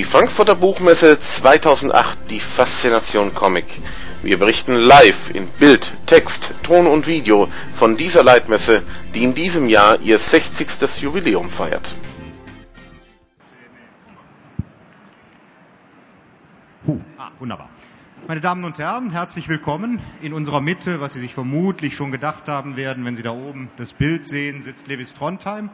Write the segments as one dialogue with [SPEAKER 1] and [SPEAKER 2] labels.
[SPEAKER 1] Die Frankfurter Buchmesse 2008, die Faszination Comic. Wir berichten live in Bild, Text, Ton und Video von dieser Leitmesse, die in diesem Jahr ihr 60. Jubiläum feiert.
[SPEAKER 2] Huh, ah, wunderbar. Meine Damen und Herren, herzlich willkommen. In unserer Mitte, was Sie sich vermutlich schon gedacht haben werden, wenn Sie da oben das Bild sehen, sitzt Lewis Trondheim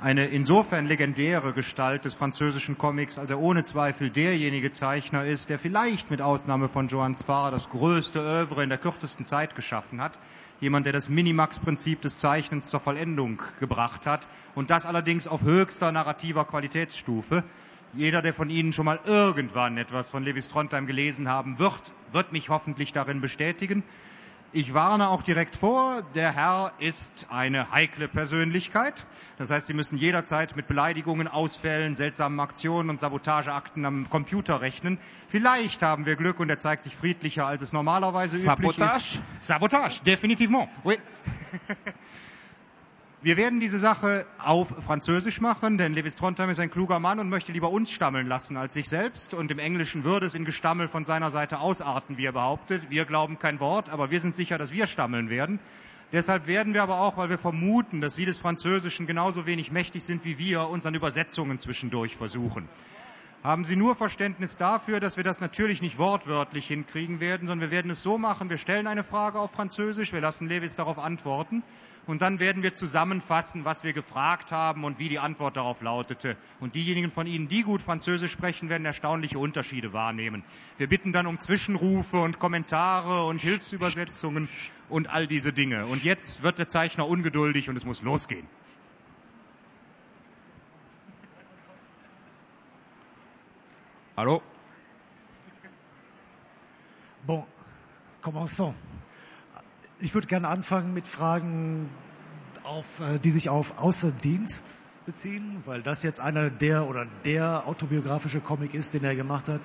[SPEAKER 2] eine insofern legendäre Gestalt des französischen Comics, als er ohne Zweifel derjenige Zeichner ist, der vielleicht mit Ausnahme von Johann Zwar das größte Övre in der kürzesten Zeit geschaffen hat. Jemand, der das Minimax-Prinzip des Zeichnens zur Vollendung gebracht hat und das allerdings auf höchster narrativer Qualitätsstufe. Jeder, der von Ihnen schon mal irgendwann etwas von Levis Trondheim gelesen haben wird, wird mich hoffentlich darin bestätigen. Ich warne auch direkt vor, der Herr ist eine heikle Persönlichkeit. Das heißt, Sie müssen jederzeit mit Beleidigungen, Ausfällen, seltsamen Aktionen und Sabotageakten am Computer rechnen. Vielleicht haben wir Glück und er zeigt sich friedlicher, als es normalerweise
[SPEAKER 3] Sabotage?
[SPEAKER 2] üblich ist. Sabotage, definitivement. Oui. Wir werden diese Sache auf Französisch machen, denn Lewis Trondheim ist ein kluger Mann und möchte lieber uns stammeln lassen als sich selbst. Und im Englischen würde es in Gestammel von seiner Seite ausarten, wie er behauptet. Wir glauben kein Wort, aber wir sind sicher, dass wir stammeln werden. Deshalb werden wir aber auch, weil wir vermuten, dass Sie des Französischen genauso wenig mächtig sind wie wir, uns an Übersetzungen zwischendurch versuchen. Haben Sie nur Verständnis dafür, dass wir das natürlich nicht wortwörtlich hinkriegen werden, sondern wir werden es so machen, wir stellen eine Frage auf Französisch, wir lassen Lewis darauf antworten und dann werden wir zusammenfassen, was wir gefragt haben und wie die Antwort darauf lautete. Und diejenigen von Ihnen, die gut Französisch sprechen, werden erstaunliche Unterschiede wahrnehmen. Wir bitten dann um Zwischenrufe und Kommentare und Hilfsübersetzungen und all diese Dinge. Und jetzt wird der Zeichner ungeduldig und es muss losgehen.
[SPEAKER 3] Hallo?
[SPEAKER 4] Bon, commençons. Ich würde gerne anfangen mit Fragen, auf, äh, die sich auf Außerdienst beziehen, weil das jetzt einer der oder der autobiografische Comic ist, den er gemacht hat,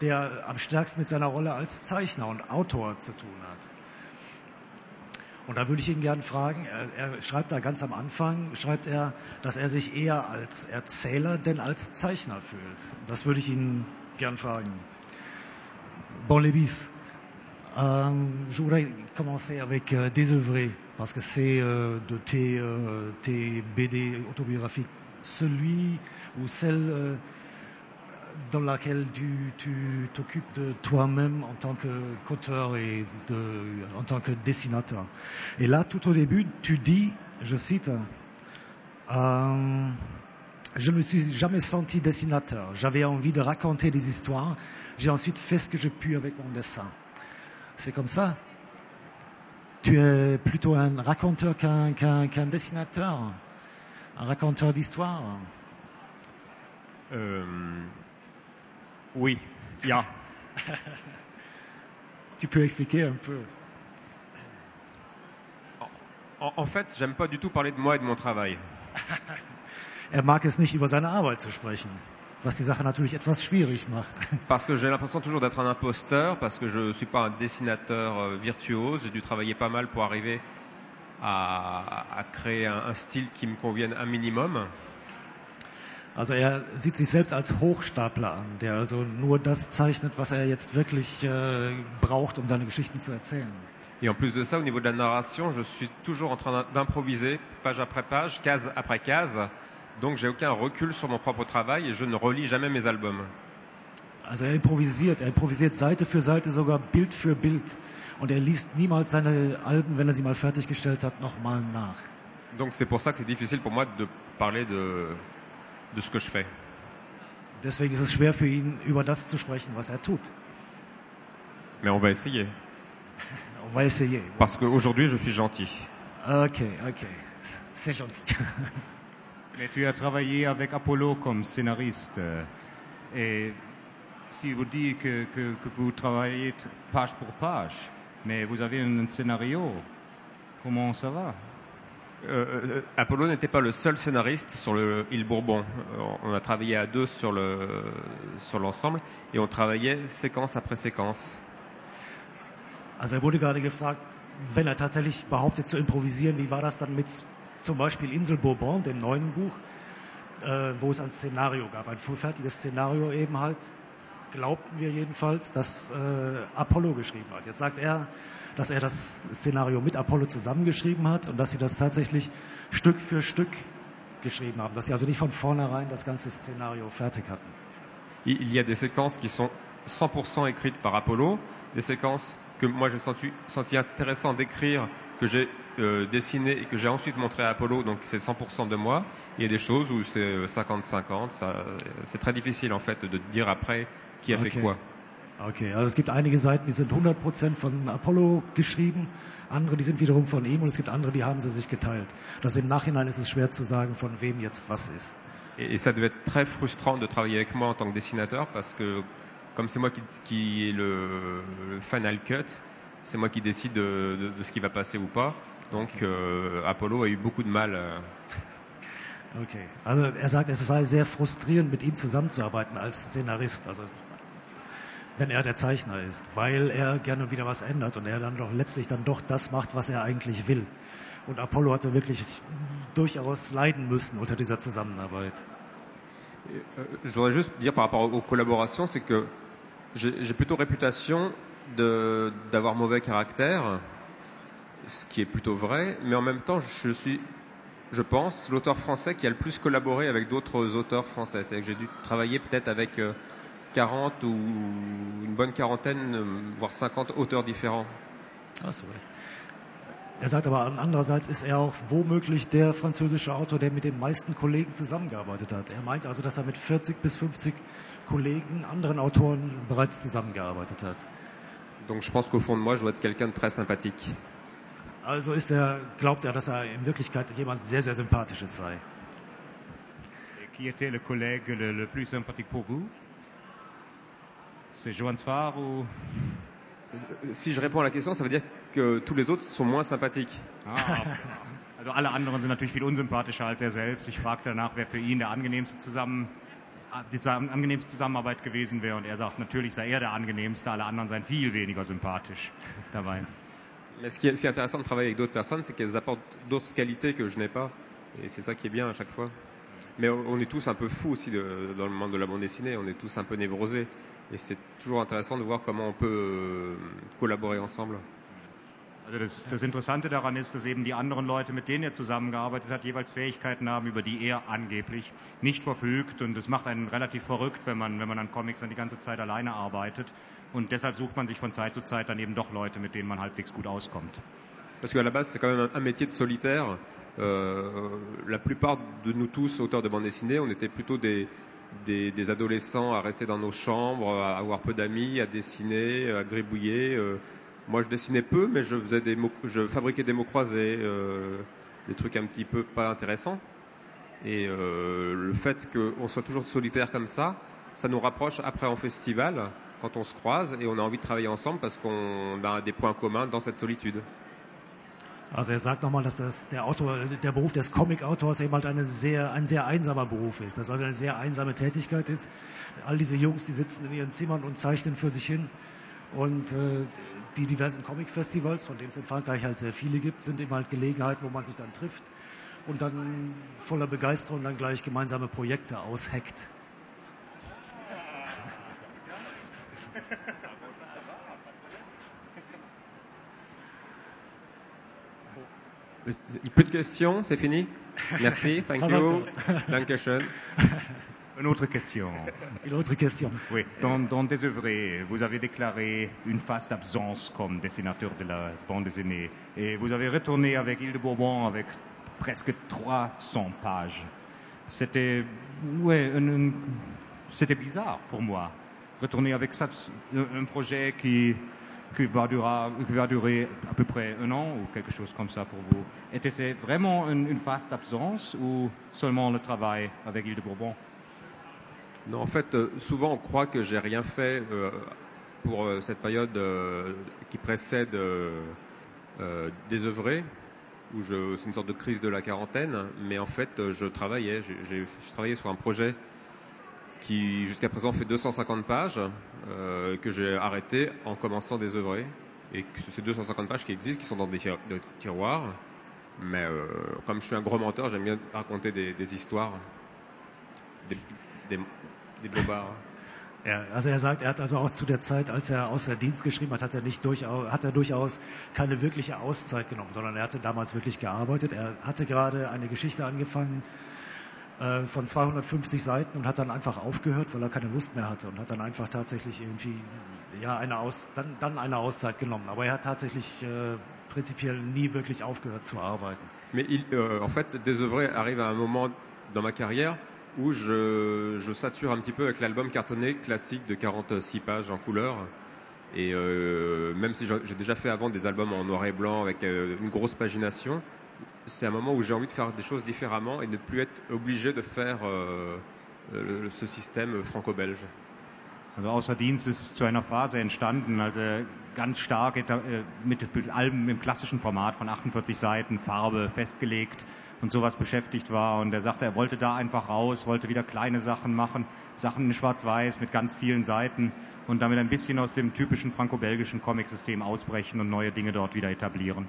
[SPEAKER 4] der am stärksten mit seiner Rolle als Zeichner und Autor zu tun hat. Und da würde ich ihn gerne fragen, er, er, schreibt da ganz am Anfang, schreibt er, dass er sich eher als Erzähler denn als Zeichner fühlt. Das würde ich ihn gern fragen. Bon les bis. Euh, je voudrais commencer avec euh, Désœuvré, parce que c'est euh, de tes, euh, BD autobiographiques celui ou celle dans laquelle tu t'occupes de toi-même en tant qu'auteur et en tant que dessinateur. Et là, tout au début, tu dis, je cite, je ne me suis jamais senti dessinateur. J'avais envie de raconter des histoires. J'ai ensuite fait ce que j'ai pu avec mon dessin. C'est comme ça. Tu es plutôt un raconteur qu'un qu qu dessinateur, un raconteur d'histoire.
[SPEAKER 3] Euh, oui, ja.
[SPEAKER 4] tu peux expliquer un peu.
[SPEAKER 3] En, en fait, j'aime pas du tout parler de moi et de mon travail.
[SPEAKER 4] er mag es nicht über seine Arbeit zu sprechen. Was die Sache natürlich etwas schwierig macht.
[SPEAKER 3] Parce que j'ai l'impression toujours d'être un imposteur, parce que je ne suis pas un dessinateur euh, virtuose. J'ai dû travailler pas mal pour arriver à, à créer un, un, Stil qui me convienne un minimum.
[SPEAKER 4] Also er sieht sich selbst als Hochstapler an, der also nur das zeichnet, was er jetzt wirklich äh, braucht, um seine Geschichten zu erzählen.
[SPEAKER 3] Et en plus de ça, au niveau de la narration, je suis toujours en train d'improviser, page après page, case après case. Donc j'ai aucun recul sur mon propre travail et je ne relis jamais mes albums.
[SPEAKER 4] Also er improvisiert, er improvisiert Seite für Seite, sogar Bild für Bild. Und er liest niemals seine Alben, wenn er sie mal fertiggestellt hat, nochmal nach.
[SPEAKER 3] Donc c'est pour ça que c'est difficile pour moi de parler de, de ce que je fais.
[SPEAKER 4] Deswegen ist es schwer für ihn, über das zu sprechen, was er tut.
[SPEAKER 3] Mais on va essayer.
[SPEAKER 4] on va essayer.
[SPEAKER 3] Parce qu'aujourd'hui, je suis gentil.
[SPEAKER 4] Ok, ok. C'est gentil.
[SPEAKER 2] Mais tu as travaillé avec Apollo comme scénariste. Et si vous dites que, que, que, vous travaillez page pour page, mais vous avez un scénario, comment ça va?
[SPEAKER 3] Euh, Apollo n'était pas le seul scénariste sur le Île Bourbon. On a travaillé à deux sur le sur l'ensemble et on travaillait séquence après séquence.
[SPEAKER 4] Also er wurde gerade gefragt, wenn er tatsächlich behauptet zu improvisieren, wie war das dann mit zum Beispiel Insel Bourbon, dem neuen Buch, äh, wo es ein Szenario gab, ein vorfertiges Szenario eben halt, glaubten wir jedenfalls, dass äh, Apollo geschrieben hat. Jetzt sagt er, dass er das Szenario mit Apollo zusammengeschrieben hat und dass sie das tatsächlich Stück für Stück geschrieben haben, dass sie also nicht von vornherein das ganze Szenario fertig hatten.
[SPEAKER 3] Il y a des séquences qui sont 100% écrites par Apollo, des séquences que moi j'ai senti, senti intéressant d'écrire, que j'ai euh, dessiné et que j'ai ensuite montré à Apollo, donc c'est 100% de moi. Il y a des choses où c'est 50-50, c'est très difficile en fait de dire après qui a
[SPEAKER 4] Okay.
[SPEAKER 3] fait quoi.
[SPEAKER 4] Okay, also es gibt einige Seiten, die sind 100% von Apollo geschrieben, andere, die sind wiederum von ihm und es gibt andere, die haben sie sich geteilt. Das im Nachhinein ist es schwer zu sagen, von wem jetzt was ist.
[SPEAKER 3] Et, et ça devait être très frustrant de travailler avec moi en tant que dessinateur parce que comme c'est moi qui, qui ai le, le final cut, c'est moi qui décide de, de- de ce qui va passer ou pas. Donc euh, Apollo a eu beaucoup de mal. euh,
[SPEAKER 4] Okay, also er sagt, es sei sehr frustrierend, mit ihm zusammenzuarbeiten als Szenarist, also wenn er der Zeichner ist, weil er gerne wieder was ändert und er dann doch letztlich dann doch das macht, was er eigentlich will. Und Apollo hatte wirklich durchaus leiden müssen unter dieser Zusammenarbeit.
[SPEAKER 3] Euh, Je voudrais juste dire par rapport aux collaborations, c'est que j'ai plutôt réputation d'avoir mauvais caractère, ce qui est plutôt vrai, mais en même temps, je suis, je pense, l'auteur français qui a le plus collaboré avec d'autres auteurs français. C'est-à-dire que j'ai dû travailler peut-être avec euh, 40 ou une bonne quarantaine, euh, voire 50 auteurs différents.
[SPEAKER 4] Ach so. Er sagt aber andererseits ist er auch womöglich der französische Autor, der mit den meisten Kollegen zusammengearbeitet hat. Er meint also, dass er mit 40 bis 50 Kollegen, anderen Autoren bereits zusammengearbeitet hat.
[SPEAKER 3] Donc je pense qu'au fond de moi, je dois être quelqu'un de très sympathique.
[SPEAKER 4] Also ist er, glaubt er, dass er in Wirklichkeit jemand sehr, sehr sympathisches sei.
[SPEAKER 2] Et qui était le collègue le, le plus sympathique pour vous C'est Johan Sfar ou
[SPEAKER 3] Si je réponds à la question, ça veut dire que tous les autres sont moins sympathiques.
[SPEAKER 2] Ah, also alle anderen sind natürlich viel unsympathischer als er selbst. Ich frage danach, wer für ihn der angenehmste zusammen zusammen- angenehmste Zusammenarbeit gewesen wäre und er sagt, natürlich sei er der angenehmste, alle anderen seien viel weniger sympathisch
[SPEAKER 3] ce qui, est, intéressant de travailler avec d'autres personnes, c'est qu'elles apportent d'autres qualités que je n'ai pas. Et c'est ça qui est bien à chaque fois. Mais on, est tous un peu fous aussi dans le monde de la bande dessinée. On est tous un peu névrosés. Et c'est toujours intéressant de voir comment on peut euh, collaborer ensemble.
[SPEAKER 2] Also das, das Interessante daran ist, dass eben die anderen Leute, mit denen er zusammengearbeitet hat, jeweils Fähigkeiten haben, über die er angeblich nicht verfügt. Und das macht einen relativ verrückt, wenn man, wenn man an Comics dann die ganze Zeit alleine arbeitet. Und deshalb sucht man sich von Zeit zu Zeit dann eben doch Leute, mit denen man halbwegs gut auskommt.
[SPEAKER 3] Parce qu'à la base, c'est quand même un, métier de solitaire. Euh, la plupart de nous tous, auteurs de bande dessinée, on était plutôt des, des, des adolescents à rester dans nos chambres, à avoir peu d'amis, à dessiner, à gribouiller. Euh, moi, je dessinais peu, mais je faisais des mots, je fabriquais des mots croisés, euh, des trucs un petit peu pas intéressants. Et euh, le fait qu'on soit toujours solitaire comme ça, ça nous rapproche après en festival, quand on se croise et on a envie de travailler ensemble parce qu'on a des points communs dans cette solitude.
[SPEAKER 4] Also er sagt nochmal, dass das der Beruf des Comic-Autors eben halt eine sehr, ein sehr einsamer Beruf ist, dass also eine sehr einsame Tätigkeit ist. All diese Jungs, die sitzen in ihren Zimmern und zeichnen für sich hin. Und äh, die diversen Comic-Festivals, von denen es in Frankreich halt sehr viele gibt, sind eben halt Gelegenheiten, wo man sich dann trifft und dann voller Begeisterung dann gleich gemeinsame Projekte ausheckt.
[SPEAKER 3] Plus de questions, c'est fini Merci, thank you. Dankeschön.
[SPEAKER 2] Une autre question.
[SPEAKER 4] Une autre question.
[SPEAKER 2] Oui, dans, dans des œuvrés, vous avez déclaré une phase d'absence comme dessinateur de la bande dessinée. Et vous avez retourné avec Île de Bourbon avec presque 300 pages. C'était, ouais, c'était bizarre pour moi. Retourner avec ça, un, un projet qui, qui, va durer, qui va durer à peu près un an ou quelque chose comme ça pour vous. Était-ce vraiment une, une phase d'absence ou seulement le travail avec Île de Bourbon
[SPEAKER 3] Non, en fait, euh, souvent on croit que j'ai rien fait euh, pour euh, cette période qui précède désœuvré, où c'est une sorte de crise de la quarantaine, mais en fait je travaillais, j'ai, travaillé sur un projet qui jusqu'à présent fait 250 pages, que j'ai arrêté en commençant désœuvré, et que ces 250 pages qui existent, qui sont dans des tir- de tiroirs, mais comme je suis un gros menteur, j'aime bien raconter des, des histoires. des, des, des bobards.
[SPEAKER 4] Ja, also er sagt, er hat also auch zu der Zeit, als er außer Dienst geschrieben hat, hat er nicht durchaus, hat er durchaus keine wirkliche Auszeit genommen, sondern er hatte damals wirklich gearbeitet. Er hatte gerade eine Geschichte angefangen äh, von 250 Seiten und hat dann einfach aufgehört, weil er keine Lust mehr hatte und hat dann einfach tatsächlich irgendwie ja eine Aus, dann, dann eine Auszeit genommen. Aber er hat tatsächlich äh, prinzipiell nie wirklich aufgehört zu arbeiten.
[SPEAKER 3] Mais il, euh, en fait, Désœuvré arrive à un moment dans ma carrière où je, sature un petit peu avec l'album cartonné classique de 46 pages en couleur. Et euh, même si j'ai déjà fait avant des albums en noir et blanc avec euh, une grosse pagination, c'est un moment où j'ai envie de faire des choses différemment et de ne plus être obligé de faire euh, ce système franco-belge.
[SPEAKER 2] Also außer Dienst ist zu einer Phase entstanden, also ganz stark mit Alben im klassischen Format von 48 Seiten, Farbe festgelegt und sowas beschäftigt war. Und er sagte, er wollte da einfach raus, wollte wieder kleine Sachen machen, Sachen in Schwarz-Weiß mit ganz vielen Seiten und damit ein bisschen aus dem typischen franco-belgischen Comic-System ausbrechen und neue Dinge dort wieder etablieren.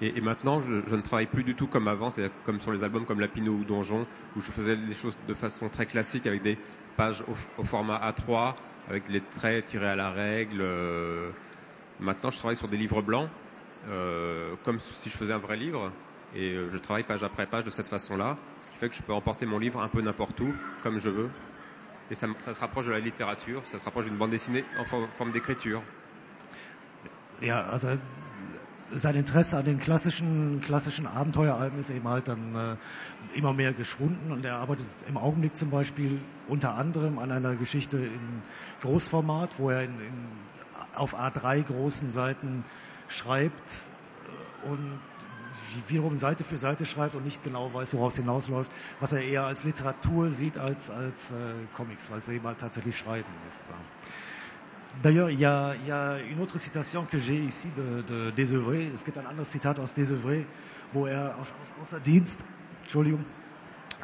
[SPEAKER 3] Et, et maintenant, je, je, ne travaille plus du tout comme avant, c'est comme sur les albums comme Lapino ou Donjon, où je faisais des choses de façon très classique avec des pages au, au format A3, avec les traits tirés à la règle. Euh, maintenant, je travaille sur des livres blancs, euh, comme si je faisais un vrai livre, et euh, je travaille page après page de cette façon-là, ce qui fait que je peux emporter mon livre un peu n'importe où, comme je veux. Et ça, ça, se rapproche de la littérature, ça se rapproche d'une bande dessinée en forme, d'écriture.
[SPEAKER 4] Ja, also sein Interesse an den klassischen, klassischen Abenteueralben ist eben halt dann äh, immer mehr geschwunden und er arbeitet im Augenblick zum Beispiel unter anderem an einer Geschichte in Großformat, wo er in, in, auf A3 großen Seiten schreibt und wiederum Seite für Seite schreibt und nicht genau weiß, woraus hinausläuft, was er eher als Literatur sieht als als äh, Comics, weil es eben halt tatsächlich Schreiben ist. D'ailleurs, il y a, y a une autre citation que j'ai ici de, de Désœuvré. Es gibt ein anderes Zitat aus Désœuvré, wo er aus, aus, außer Dienst, Entschuldigung,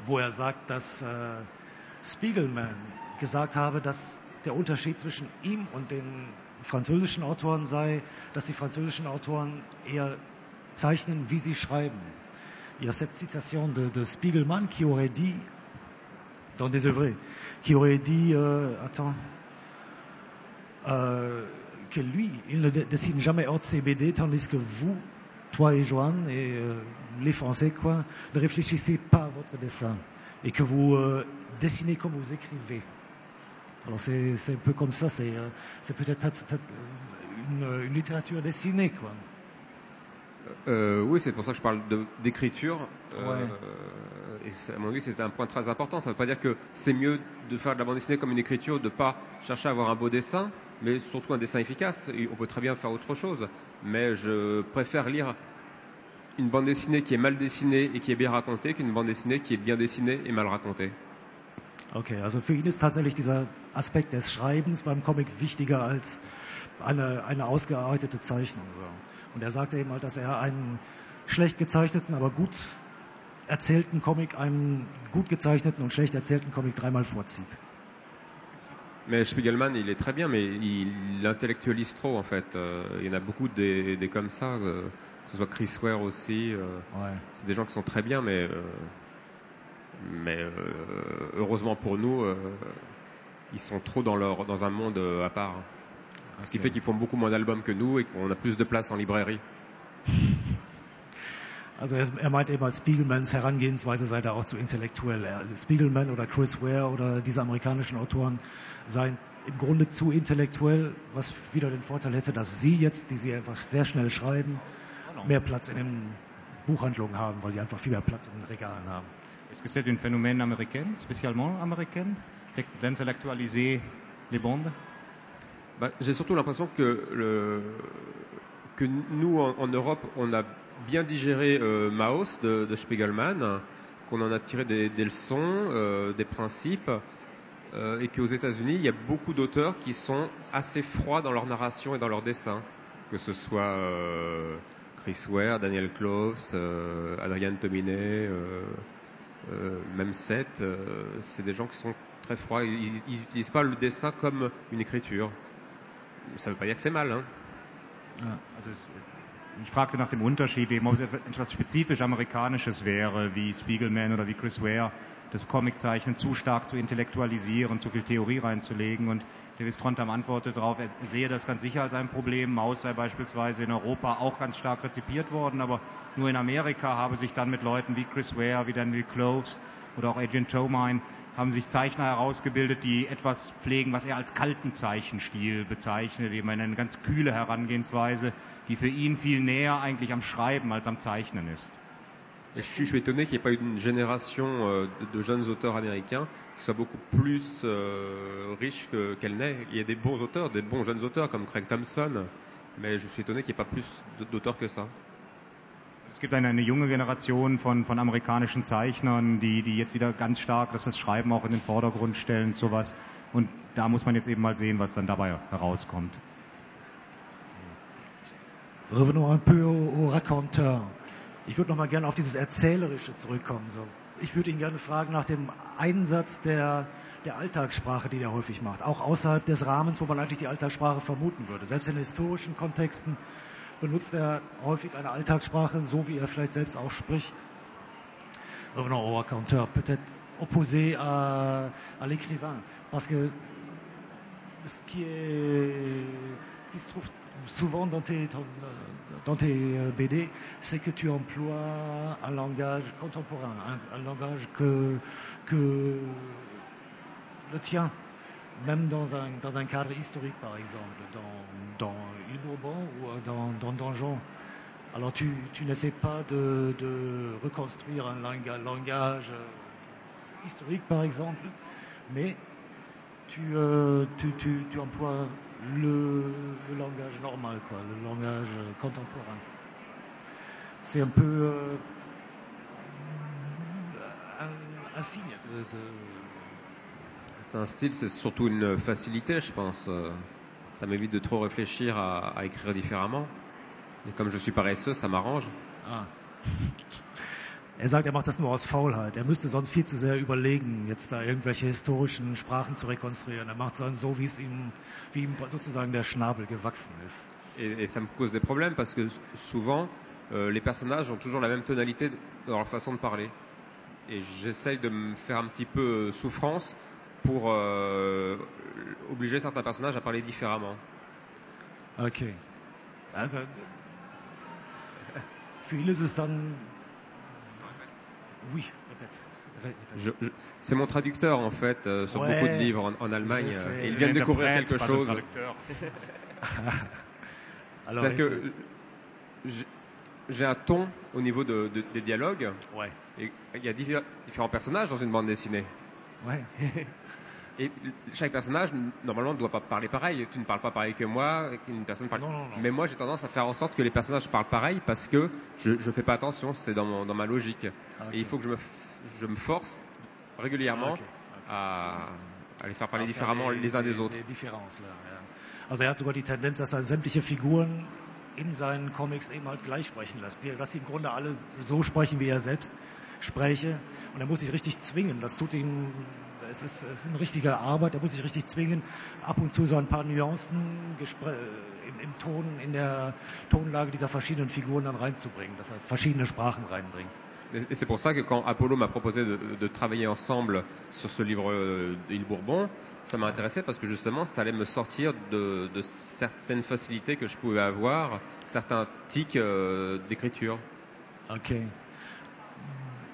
[SPEAKER 4] wo er sagt, dass äh, Spiegelman gesagt habe, dass der Unterschied zwischen ihm und den französischen Autoren sei, dass die französischen Autoren eher zeichnen, wie sie schreiben. Il y a cette citation de, Spiegelman qui aurait dit, dans des œuvres, qui aurait dit, euh, attends, euh, que lui, il ne dessine jamais hors de ses BD, tandis que vous, toi et Joanne, et euh, les Français, quoi, ne réfléchissez pas à votre dessin, et que vous dessinez comme vous écrivez. Alors c'est un peu comme ça, c'est peut-être une, une littérature dessinée, quoi.
[SPEAKER 3] Euh, oui, c'est pour ça que je parle d'écriture. Euh, et à mon avis, c'est un point très important. Ça ne veut pas dire que c'est mieux de faire de la bande dessinée comme une écriture, de ne pas chercher à avoir un beau dessin, mais surtout un dessin efficace. On peut très bien faire autre chose. Mais je préfère lire une bande dessinée qui est mal dessinée et qui est bien racontée qu'une bande dessinée qui est bien dessinée et mal racontée.
[SPEAKER 4] Okay, also für ihn ist tatsächlich dieser Aspekt des Schreibens beim Comic wichtiger als eine, eine ausgearbeitete Zeichnung. So. Und er sagte eben halt, dass er einen schlecht gezeichneten, aber gut erzählten Comic einem gut gezeichneten und schlecht erzählten Comic dreimal vorzieht.
[SPEAKER 3] Mais Spiegelman, il est très bien, mais il, il intellectualise trop en fait. Euh, il y en a beaucoup des, des comme ça, euh, que ce soit Chris Ware aussi. Euh,
[SPEAKER 4] ouais.
[SPEAKER 3] C'est des gens qui sont très bien, mais euh, mais euh, heureusement pour nous, euh, ils sont trop dans leur dans un monde à part. Ce qui fait qu'ils font beaucoup moins d'albums que nous et qu'on a plus de place en librairie.
[SPEAKER 4] Also er, er meint eben als Spiegelmans Herangehensweise sei da auch zu intellektuell. Spiegelman oder Chris Ware oder diese amerikanischen Autoren seien im Grunde zu intellektuell, was wieder den Vorteil hätte, dass sie jetzt, die sie einfach sehr schnell schreiben, mehr Platz in den Buchhandlungen haben, weil sie einfach viel mehr Platz in den Regalen haben.
[SPEAKER 2] Est-ce que c'est un phénomène américain, spécialement américain, d'intellectualiser les bandes
[SPEAKER 3] bah, J'ai surtout l'impression que, le, que nous, en, Europe, on a bien digéré euh, Maos de, Spiegelman, qu'on en a tiré des, leçons, euh, des principes, euh, et qu'aux États-Unis, il y a beaucoup d'auteurs qui sont assez froids dans leur narration et dans leur dessin, que ce soit Chris Ware, Daniel Cloves, euh, Adrian Tominet, même Seth, c'est des gens qui sont très froids. Ils n'utilisent pas le dessin comme une écriture. Ça ne veut pas dire.
[SPEAKER 2] Ja, also es, ich fragte nach dem Unterschied, eben, ob es etwas spezifisch Amerikanisches wäre, wie Spiegelman oder wie Chris Ware das Comiczeichnen zu stark zu intellektualisieren, zu viel Theorie reinzulegen. Und Davis Trondheim antwortet darauf, er sehe das ganz sicher als ein Problem. Maus sei beispielsweise in Europa auch ganz stark rezipiert worden, aber nur in Amerika habe sich dann mit Leuten wie Chris Ware, wie Daniel Cloves oder auch Adrian Tomine haben sich Zeichner herausgebildet, die etwas pflegen, was er als kalten Zeichenstil bezeichnet, eben eine ganz kühle Herangehensweise, die für ihn viel näher eigentlich am Schreiben als am Zeichnen ist.
[SPEAKER 3] Je, suis, je suis étonné qu'il n'y ait pas eu une génération euh, de, de, jeunes auteurs américains qui soit beaucoup plus euh, riche qu'elle n'est. Il y a des bons auteurs, des bons jeunes auteurs comme Craig Thompson, mais je suis étonné qu'il n'y ait pas plus d'auteurs que ça.
[SPEAKER 2] Es gibt eine, eine, junge Generation von, von amerikanischen Zeichnern, die, die jetzt wieder ganz stark das, das Schreiben auch in den Vordergrund stellen, sowas. Und da muss man jetzt eben mal sehen, was dann dabei herauskommt.
[SPEAKER 4] Revenons un peu au, raconteur. Ich würde noch mal gerne auf dieses Erzählerische zurückkommen. So. Ich würde ihn gerne fragen nach dem Einsatz der, der Alltagssprache, die er häufig macht. Auch außerhalb des Rahmens, wo man eigentlich die Alltagssprache vermuten würde. Selbst in historischen Kontexten benutzt er häufig eine Alltagssprache, so wie er vielleicht selbst auch spricht. Revenons au raconteur, peut-être opposé à, à l'écrivain. Parce que ce qui, est, ce qui se trouve souvent dans tes, dans tes BD, c'est que tu emploies un langage contemporain, un, un, langage que, que le tien, même dans un, dans un cadre historique par exemple, dans, dans Il Bourbon ou dans, dans Donjon. Alors tu, tu n'essaies pas de, de, reconstruire un langage, langage historique par exemple, mais tu, euh, tu, tu, emploies le, langage normal, quoi, le langage contemporain. C'est un peu euh, un, signe de...
[SPEAKER 3] C'est un style, c'est surtout une facilité, je pense. Ça m'évite de trop réfléchir à, à, écrire différemment. Et comme je suis paresseux, ça m'arrange.
[SPEAKER 4] Ah. Er sagt, er macht das nur aus Faulheit. Er müsste sonst viel zu sehr überlegen, jetzt da irgendwelche historischen Sprachen zu rekonstruieren. Er macht es so, wie es ihm, wie ihm sozusagen der Schnabel gewachsen ist.
[SPEAKER 3] Et, et ça me cause des problèmes parce que souvent, euh, les personnages ont toujours la même tonalité dans leur façon de parler. Et j'essaye de me faire un petit peu souffrance pour euh, obliger certains personnages à parler différemment.
[SPEAKER 4] Okay. Also, ihn ist dann Oui, répète.
[SPEAKER 3] C'est mon traducteur en fait euh, sur ouais, beaucoup de livres en, en Allemagne. Et il vient de découvrir quelque chose. C'est que j'ai un ton au niveau de, de, des dialogues.
[SPEAKER 4] Ouais.
[SPEAKER 3] Et il y a différents personnages dans une bande dessinée.
[SPEAKER 4] Ouais.
[SPEAKER 3] Et chaque personnage, normalement, ne doit pas parler pareil. Tu ne parles pas pareil que moi, qu'une personne parle.
[SPEAKER 4] Non, non, non.
[SPEAKER 3] Mais moi, j'ai tendance à faire en sorte que les personnages parlent pareil parce que je ne fais pas attention, c'est dans, mon, dans ma logique.
[SPEAKER 4] Okay.
[SPEAKER 3] Et il faut que je me, je me force régulièrement
[SPEAKER 4] okay.
[SPEAKER 3] à, à les faire parler différemment les, les uns des autres.
[SPEAKER 4] Die Differenz, ja. Also er hat sogar die Tendenz, dass er sämtliche Figuren in seinen Comics eben halt gleich sprechen lässt. Dass sie im Grunde alle so sprechen, wie er selbst spräche. Und er muss sich richtig zwingen. Das tut ihm, es ist, es ist eine richtige Arbeit. Er muss sich richtig zwingen, ab und zu so ein paar Nuancen im, im Ton, in der Tonlage dieser verschiedenen Figuren dann reinzubringen, dass er verschiedene Sprachen reinbringt.
[SPEAKER 3] Et c'est pour ça que quand Apollo m'a proposé de, de, travailler ensemble sur ce livre euh, d'Île Bourbon, ça m'a intéressé parce que justement, ça allait me sortir de, de certaines facilités que je pouvais avoir, certains tics euh, d'écriture.
[SPEAKER 4] Okay.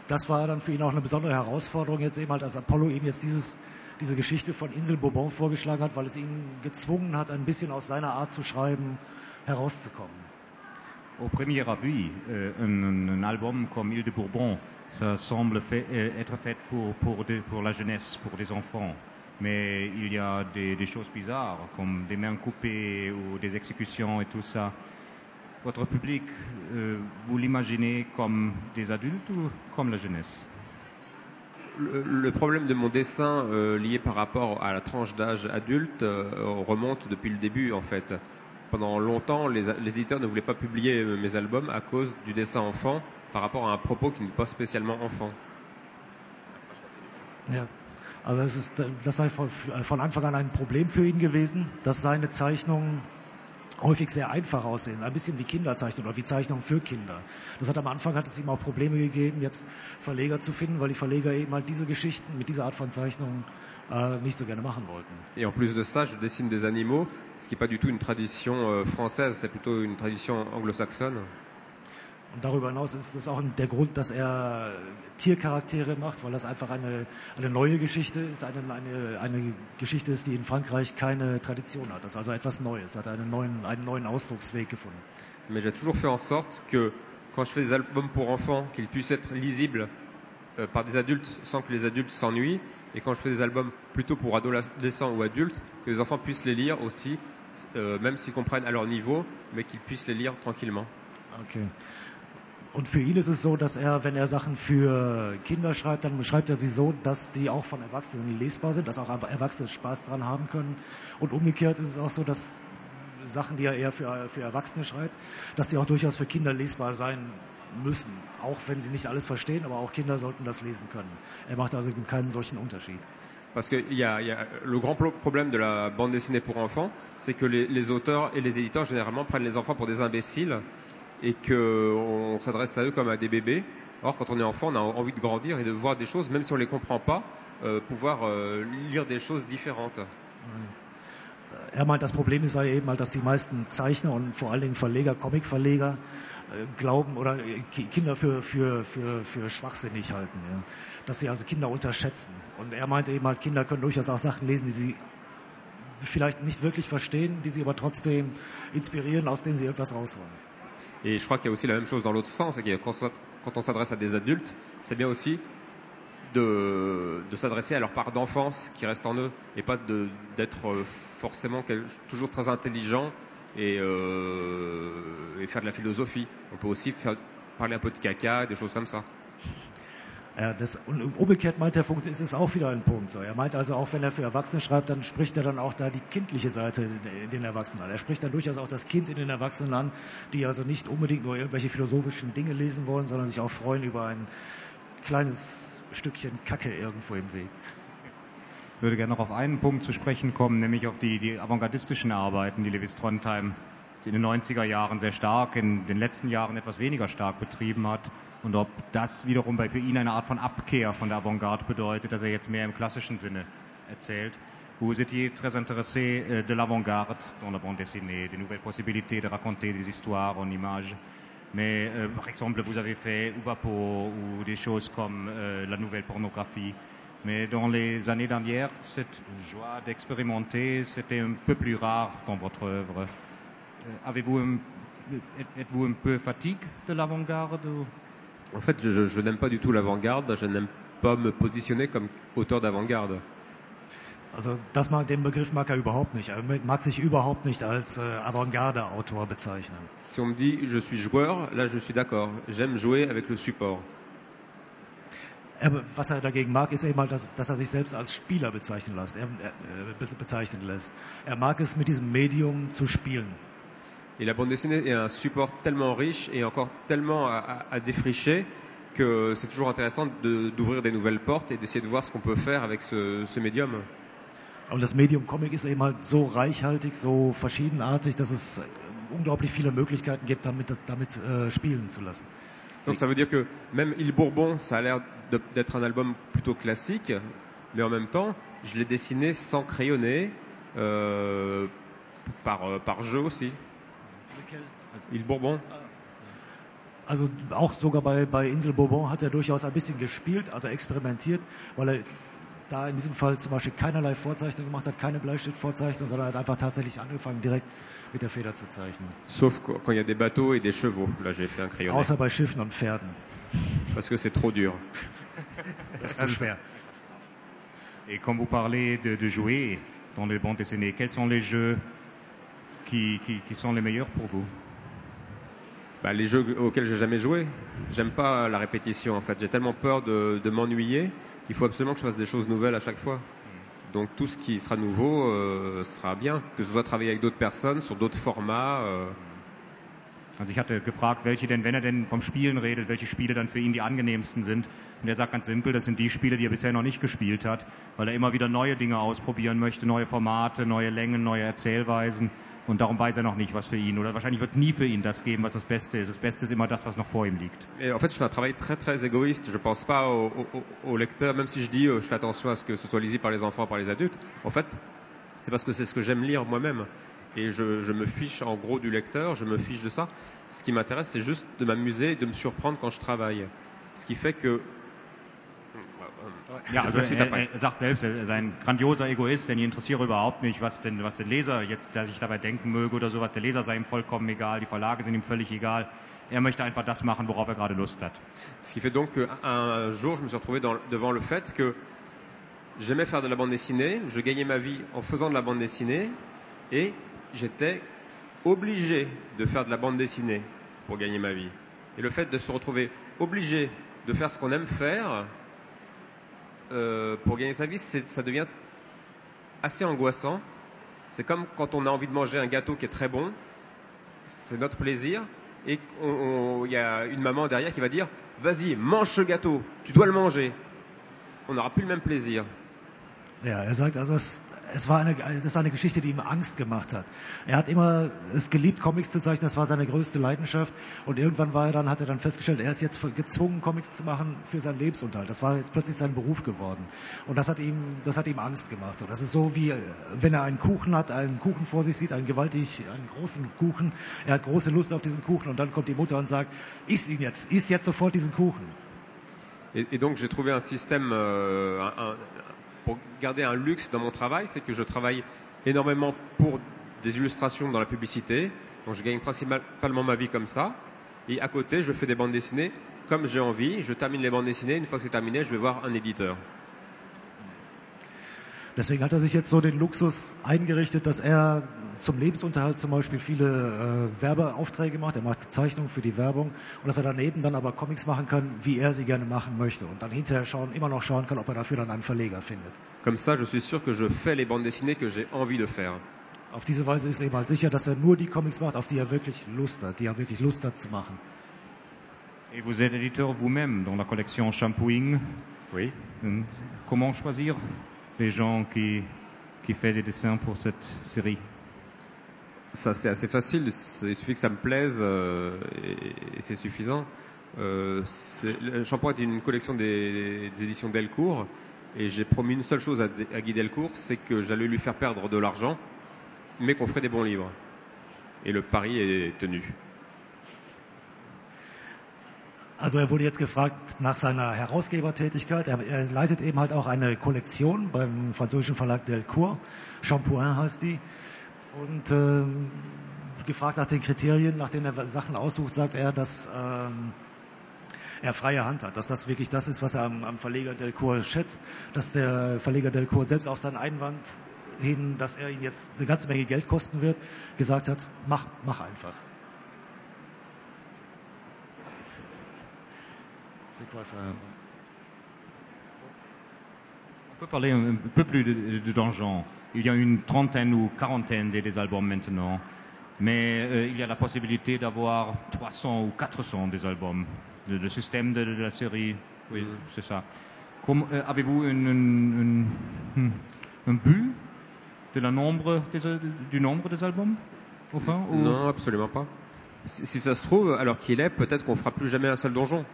[SPEAKER 4] Das war dann für ihn auch eine besondere Herausforderung jetzt eben halt, als Apollo ihm jetzt dieses, diese Geschichte von Insel Bourbon vorgeschlagen hat, weil es ihn gezwungen hat, ein bisschen aus seiner Art zu schreiben herauszukommen.
[SPEAKER 2] Au premier abui, euh, un, un, album comme Île de Bourbon, ça semble fait, euh, être fait pour, pour, de, pour, la jeunesse, pour des enfants. Mais il y a des, des, choses bizarres, comme des mains coupées ou des exécutions et tout ça. Votre public, euh, vous l'imaginez comme des adultes ou comme la jeunesse?
[SPEAKER 3] Le, le, problème de mon dessin euh, lié par rapport à la tranche d'âge adulte euh, remonte depuis le début en fait. Pendant longtemps, les, les, éditeurs ne voulaient pas publier mes albums à cause du dessin enfant par rapport à un propos qui n'est pas spécialement enfant.
[SPEAKER 4] Ja, also das, ist, das sei von, von Anfang an ein Problem für ihn gewesen, dass seine Zeichnungen häufig sehr einfach aussehen, ein bisschen wie Kinderzeichnung oder wie Zeichnung für Kinder. Das hat am Anfang hat es ihm auch Probleme gegeben, jetzt Verleger zu finden, weil die Verleger eben halt diese Geschichten mit dieser Art von Zeichnung äh, nicht so gerne machen wollten.
[SPEAKER 3] Et en plus de ça, je dessine des animaux, ce qui n'est pas du tout une tradition euh, française, c'est plutôt une tradition anglo-saxonne.
[SPEAKER 4] Und darüber hinaus ist das auch der Grund, dass er Tiercharaktere macht, weil das einfach eine, eine neue Geschichte ist, eine, eine, eine Geschichte ist, die in Frankreich keine Tradition hat. Das ist also etwas Neues, hat einen neuen, einen neuen Ausdrucksweg gefunden.
[SPEAKER 3] Mais j'ai toujours fait en sorte que quand je fais des albums pour enfants, qu'ils puissent être lisibles euh, par des adultes sans que les adultes s'ennuient. Et quand je fais des albums plutôt pour adolescents ou adultes, que les enfants puissent les lire aussi, euh, même s'ils comprennent à leur niveau, mais qu'ils puissent les lire tranquillement.
[SPEAKER 4] Okay. Und für ihn ist es so, dass er, wenn er Sachen für Kinder schreibt, dann schreibt er sie so, dass die auch von Erwachsenen lesbar sind, dass auch Erwachsene Spaß dran haben können. Und umgekehrt ist es auch so, dass Sachen, die er eher für, für Erwachsene schreibt, dass die auch durchaus für Kinder lesbar sein müssen. Auch wenn sie nicht alles verstehen, aber auch Kinder sollten das lesen können. Er macht also keinen solchen Unterschied.
[SPEAKER 3] Parce que y a, y a, le grand problème de la bande dessinée pour enfants, c'est que les, les auteurs et les éditeurs généralement prennent les enfants pour des imbéciles et qu'on s'adresse à eux comme à des bébés. Or, quand on est enfant, on a envie de grandir et de voir des choses, même si on les comprend pas, euh, pouvoir euh, lire des choses différentes.
[SPEAKER 4] Er meint, das Problem sei eben halt, dass die meisten Zeichner und vor allen Dingen Verleger, Comicverleger, äh, glauben oder Kinder für, für, für, für schwachsinnig halten. Ja. Dass sie also Kinder unterschätzen. Und er meinte eben halt, Kinder können durchaus auch Sachen lesen, die sie vielleicht nicht wirklich verstehen, die sie aber trotzdem inspirieren, aus denen sie etwas rausholen.
[SPEAKER 3] Et je crois qu'il y a aussi la même chose dans l'autre sens, c'est que quand on s'adresse à des adultes, c'est bien aussi de, s'adresser à leur part d'enfance qui reste en eux et pas d'être euh, forcément toujours très intelligent et, euh, et, faire de la philosophie. On peut aussi parler un peu de caca, des choses comme ça.
[SPEAKER 4] Ja, das, und umgekehrt meint der Punkt, ist es auch wieder ein Punkt. So. Er meint also auch, wenn er für Erwachsene schreibt, dann spricht er dann auch da die kindliche Seite in den Erwachsenen an. Er spricht dann durchaus auch das Kind in den Erwachsenen an, die also nicht unbedingt nur irgendwelche philosophischen Dinge lesen wollen, sondern sich auch freuen über ein kleines Stückchen Kacke irgendwo im Weg.
[SPEAKER 2] Ich würde gerne noch auf einen Punkt zu sprechen kommen, nämlich auf die, die avantgardistischen Arbeiten, die Lewis Trondheim in den 90er Jahren sehr stark, in den letzten Jahren etwas weniger stark betrieben hat und ob das wiederum bei für ihn eine Art von Abkehr von der Avantgarde bedeutet, dass er jetzt mehr im klassischen Sinne erzählt. Vous étiez très intéressé euh, de l'avant-garde dans la bande dessinée, des nouvelles possibilités de raconter des histoires en images. Mais euh, par exemple, vous avez fait Ubapo ou des choses comme euh, la nouvelle pornographie. Mais dans les années dernières, cette joie d'expérimenter, c'était un peu plus rare dans votre œuvre. Euh, Avez-vous êtes-vous un peu fatigué de l'avant-garde
[SPEAKER 3] En fait, je, je n'aime pas du tout l'avant-garde. Je n'aime pas me positionner comme auteur d'avant-garde.
[SPEAKER 4] Also das mag, den Begriff mag er überhaupt nicht. Er mag sich überhaupt nicht als äh, Avantgarde-Autor bezeichnen.
[SPEAKER 3] Si on me dit je suis joueur, là je suis d'accord. J'aime jouer avec le support.
[SPEAKER 4] Er, was er dagegen mag, ist eben halt, dass, dass er sich selbst als Spieler bezeichnen lässt. Er, er, bezeichnen lässt. Er mag es, mit diesem Medium zu spielen.
[SPEAKER 3] Et la bande dessinée est un support tellement riche et encore tellement à, à, à défricher que c'est toujours intéressant d'ouvrir des nouvelles portes et d'essayer de voir ce qu'on peut faire avec ce, ce médium.
[SPEAKER 4] Und das Medium Comic ist eben halt so reichhaltig, so verschiedenartig, dass es unglaublich viele Möglichkeiten gibt, damit, damit äh, spielen zu lassen.
[SPEAKER 3] Donc ça veut dire que même Il Bourbon, ça a l'air d'être un album plutôt classique, mais en même temps, je l'ai dessiné sans crayonner, euh, par, par jeu aussi.
[SPEAKER 4] Lequel?
[SPEAKER 3] Il Bourbon.
[SPEAKER 4] Also auch sogar bei, bei Insel Bourbon hat er durchaus ein bisschen gespielt, also experimentiert, weil er da in diesem Fall zum Beispiel keinerlei Vorzeichnung gemacht hat, keine Bleistiftvorzeichnung, sondern hat einfach tatsächlich angefangen, direkt mit der Feder zu zeichnen.
[SPEAKER 3] Sauf quand il y a des bateaux et des chevaux. Là, j'ai fait un crayonné.
[SPEAKER 4] Außer bei Schiffen und Pferden.
[SPEAKER 3] Parce que c'est trop dur.
[SPEAKER 4] Das ist zu schwer.
[SPEAKER 2] Et quand vous parlez de, de jouer dans les bandes dessinées, quels sont les jeux qui, qui, qui sont les meilleurs pour vous
[SPEAKER 3] bah, les jeux auxquels j'ai jamais joué. J'aime pas la répétition en fait. J'ai tellement peur de, de m'ennuyer qu'il faut absolument que je fasse des choses nouvelles à chaque fois. Donc tout ce qui sera nouveau euh, sera bien, que ce soit travailler avec d'autres personnes sur d'autres formats. Euh.
[SPEAKER 2] Also ich hatte gefragt, welche denn, wenn er denn vom Spielen redet, welche Spiele dann für ihn die angenehmsten sind. Und er sagt ganz simpel, das sind die Spiele, die er bisher noch nicht gespielt hat, weil er immer wieder neue Dinge ausprobieren möchte, neue Formate, neue Längen, neue Erzählweisen. Und darum weiß er noch nicht, was für ihn. Oder wahrscheinlich wird es nie für ihn das geben, was das Beste ist. Das Beste ist immer das, was noch vor ihm liegt.
[SPEAKER 3] Et en fait, je fais un travail très très égoïste. Je pense pas au, au, au lecteur, même si je dis euh, je fais attention à ce que ce soit lisible par les enfants, par les adultes. En fait, c'est parce que c'est ce que j'aime lire moi-même. Et je, je me fiche en gros du lecteur, je me fiche de ça. Ce qui m'intéresse, c'est juste de m'amuser de me surprendre quand je travaille. Ce qui fait que
[SPEAKER 2] Ja, also er,
[SPEAKER 3] dabei.
[SPEAKER 2] er sagt selbst, er sei ein grandioser Egoist, denn ihn interessiere überhaupt nicht, was denn, was der Leser jetzt, der sich dabei denken möge oder sowas. Der Leser sei ihm vollkommen egal, die Verlage sind ihm völlig egal. Er möchte einfach das machen, worauf er gerade Lust hat.
[SPEAKER 3] Ce qui fait donc qu'un jour, je me suis retrouvé dans- devant le fait que j'aimais faire de la bande dessinée, je gagnais ma vie en faisant de la bande dessinée, et j'étais obligé de faire de la bande dessinée pour gagner ma vie. Et le fait de se retrouver obligé de faire ce qu'on aime faire euh, pour gagner sa vie, ça devient assez angoissant. C'est comme quand on a envie de manger un gâteau qui est très bon, c'est notre plaisir, et il y a une maman derrière qui va dire Vas-y, mange ce gâteau, tu dois le manger. On n'aura plus le même plaisir.
[SPEAKER 4] Er es war eine, das ist eine Geschichte, die ihm Angst gemacht hat. Er hat immer es geliebt, Comics zu zeichnen, das war seine größte Leidenschaft. Und irgendwann war er dann, hat er dann festgestellt, er ist jetzt gezwungen, Comics zu machen für seinen Lebensunterhalt. Das war jetzt plötzlich sein Beruf geworden. Und das hat ihm, das hat ihm Angst gemacht. So, das ist so wie, äh, wenn er einen Kuchen hat, einen Kuchen vor sich sieht, einen gewaltig, einen großen Kuchen. Er hat große Lust auf diesen Kuchen und dann kommt die Mutter und sagt, iss ihn jetzt, iss jetzt sofort diesen Kuchen.
[SPEAKER 3] Et, et donc j'ai trouvé un système euh, un- pour garder un luxe dans mon travail, c'est que je travaille énormément pour des illustrations dans la publicité. Donc je gagne principalement ma vie comme ça. Et à côté, je fais des bandes dessinées comme j'ai envie. Je termine les bandes dessinées. Une fois que c'est terminé, je vais voir un éditeur.
[SPEAKER 4] Deswegen hat er sich jetzt so den Luxus eingerichtet, dass er zum Lebensunterhalt zum Beispiel viele äh, Werbeaufträge macht. Er macht Zeichnungen für die Werbung und dass er daneben dann aber Comics machen kann, wie er sie gerne machen möchte und dann hinterher schauen, immer noch schauen kann, ob er dafür dann einen Verleger findet.
[SPEAKER 3] Comme ça, je suis sûr que je fais les bandes dessinées que j'ai envie de faire.
[SPEAKER 4] Auf diese Weise ist er eben halt sicher, dass er nur die Comics macht, auf die er wirklich Lust hat, die er wirklich Lust hat zu machen.
[SPEAKER 2] Et vous êtes éditeur vous-même dans la collection Shampooing.
[SPEAKER 3] Oui.
[SPEAKER 2] Comment choisir les gens qui, qui font des dessins pour cette série
[SPEAKER 3] Ça, c'est assez facile. Il suffit que ça me plaise euh, et, c'est suffisant. Euh, le Shampoing est une collection des, éditions Delcourt et j'ai promis une seule chose à, à Guy Delcourt, c'est que j'allais lui faire perdre de l'argent, mais qu'on ferait des bons livres. Et le pari est tenu.
[SPEAKER 4] Also er wurde jetzt gefragt nach seiner Herausgebertätigkeit. Er, er leitet eben halt auch eine Kollektion beim französischen Verlag Delcourt. Shampooin heißt die. Und ähm, gefragt nach den Kriterien, nach denen er Sachen aussucht, sagt er, dass ähm, er freie Hand hat, dass das wirklich das ist, was er am, am Verleger Delcourt schätzt, dass der Verleger Delcourt selbst auf seinen Einwand hin, dass er ihn jetzt eine ganze Menge Geld kosten wird, gesagt hat, mach, mach einfach. C'est quoi ça
[SPEAKER 2] On peut parler un, peu plus de, de Donjon. Il y a une trentaine ou quarantaine des, albums maintenant. Mais euh, il y a la possibilité d'avoir 300 ou 400 des albums. Le, le système de, de la série, oui, c'est ça. Euh, Avez-vous un, un- but de la nombre des, du nombre des albums fond, ou-
[SPEAKER 3] Non, absolument pas. Si, si ça se trouve, alors qu'il est, peut-être qu'on fera plus jamais un seul donjon.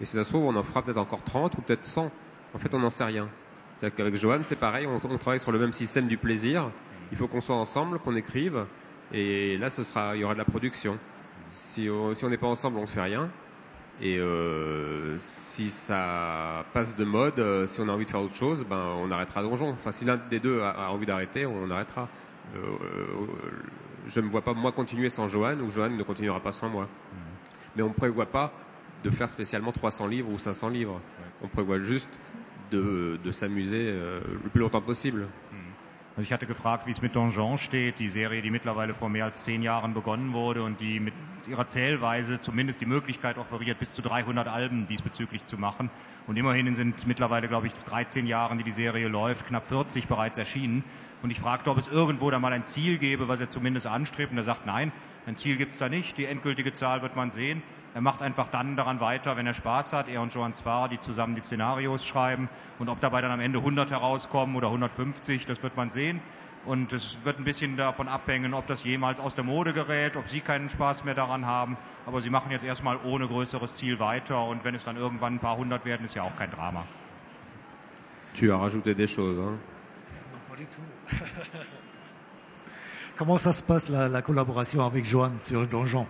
[SPEAKER 3] Et si ça se trouve, on en fera peut-être encore 30 ou peut-être 100. En fait, on n'en sait rien. C'est qu'avec Johan, c'est pareil, on, on travaille sur le même système du plaisir. Il faut qu'on soit ensemble, qu'on écrive, et là, ce sera, il y aura de la production. Si on si on n'est pas ensemble, on ne fait rien. Et euh, si ça passe de mode, euh, si on a envie de faire autre chose, ben on arrêtera Donjon. Enfin, si l'un des deux a, a envie d'arrêter, on arrêtera. Euh, je ne me vois pas moi continuer sans Johan ou Johan ne continuera pas sans moi. Mais on ne prévoit pas de faire spécialement 300 livres ou 500 livres. On prévoit juste de, de s'amuser euh, le plus longtemps possible.
[SPEAKER 2] Also ich hatte gefragt, wie es mit Donjon steht, die Serie, die mittlerweile vor mehr als zehn Jahren begonnen wurde und die mit ihrer Zählweise zumindest die Möglichkeit offeriert, bis zu 300 Alben diesbezüglich zu machen. Und immerhin sind mittlerweile, glaube ich, 13 Jahren, die die Serie läuft, knapp 40 bereits erschienen. Und ich fragte, ob es irgendwo da mal ein Ziel gäbe, was er zumindest anstrebt. Und er sagt, nein, ein Ziel gibt's da nicht. Die endgültige Zahl wird man sehen. Er macht einfach dann daran weiter, wenn er Spaß hat. Er und Johann Zwar, die zusammen die Szenarios schreiben. Und ob dabei dann am Ende 100 herauskommen oder 150, das wird man sehen. Und es wird ein bisschen davon abhängen, ob das jemals aus der Mode gerät, ob Sie keinen Spaß mehr daran haben. Aber Sie machen jetzt erstmal ohne größeres Ziel weiter. Und wenn es dann irgendwann ein paar hundert werden, ist ja auch kein Drama.
[SPEAKER 3] Tu as rajouté des choses. Hein.
[SPEAKER 4] Pas du tout. Comment ça se passe la, la collaboration avec Johan sur Donjon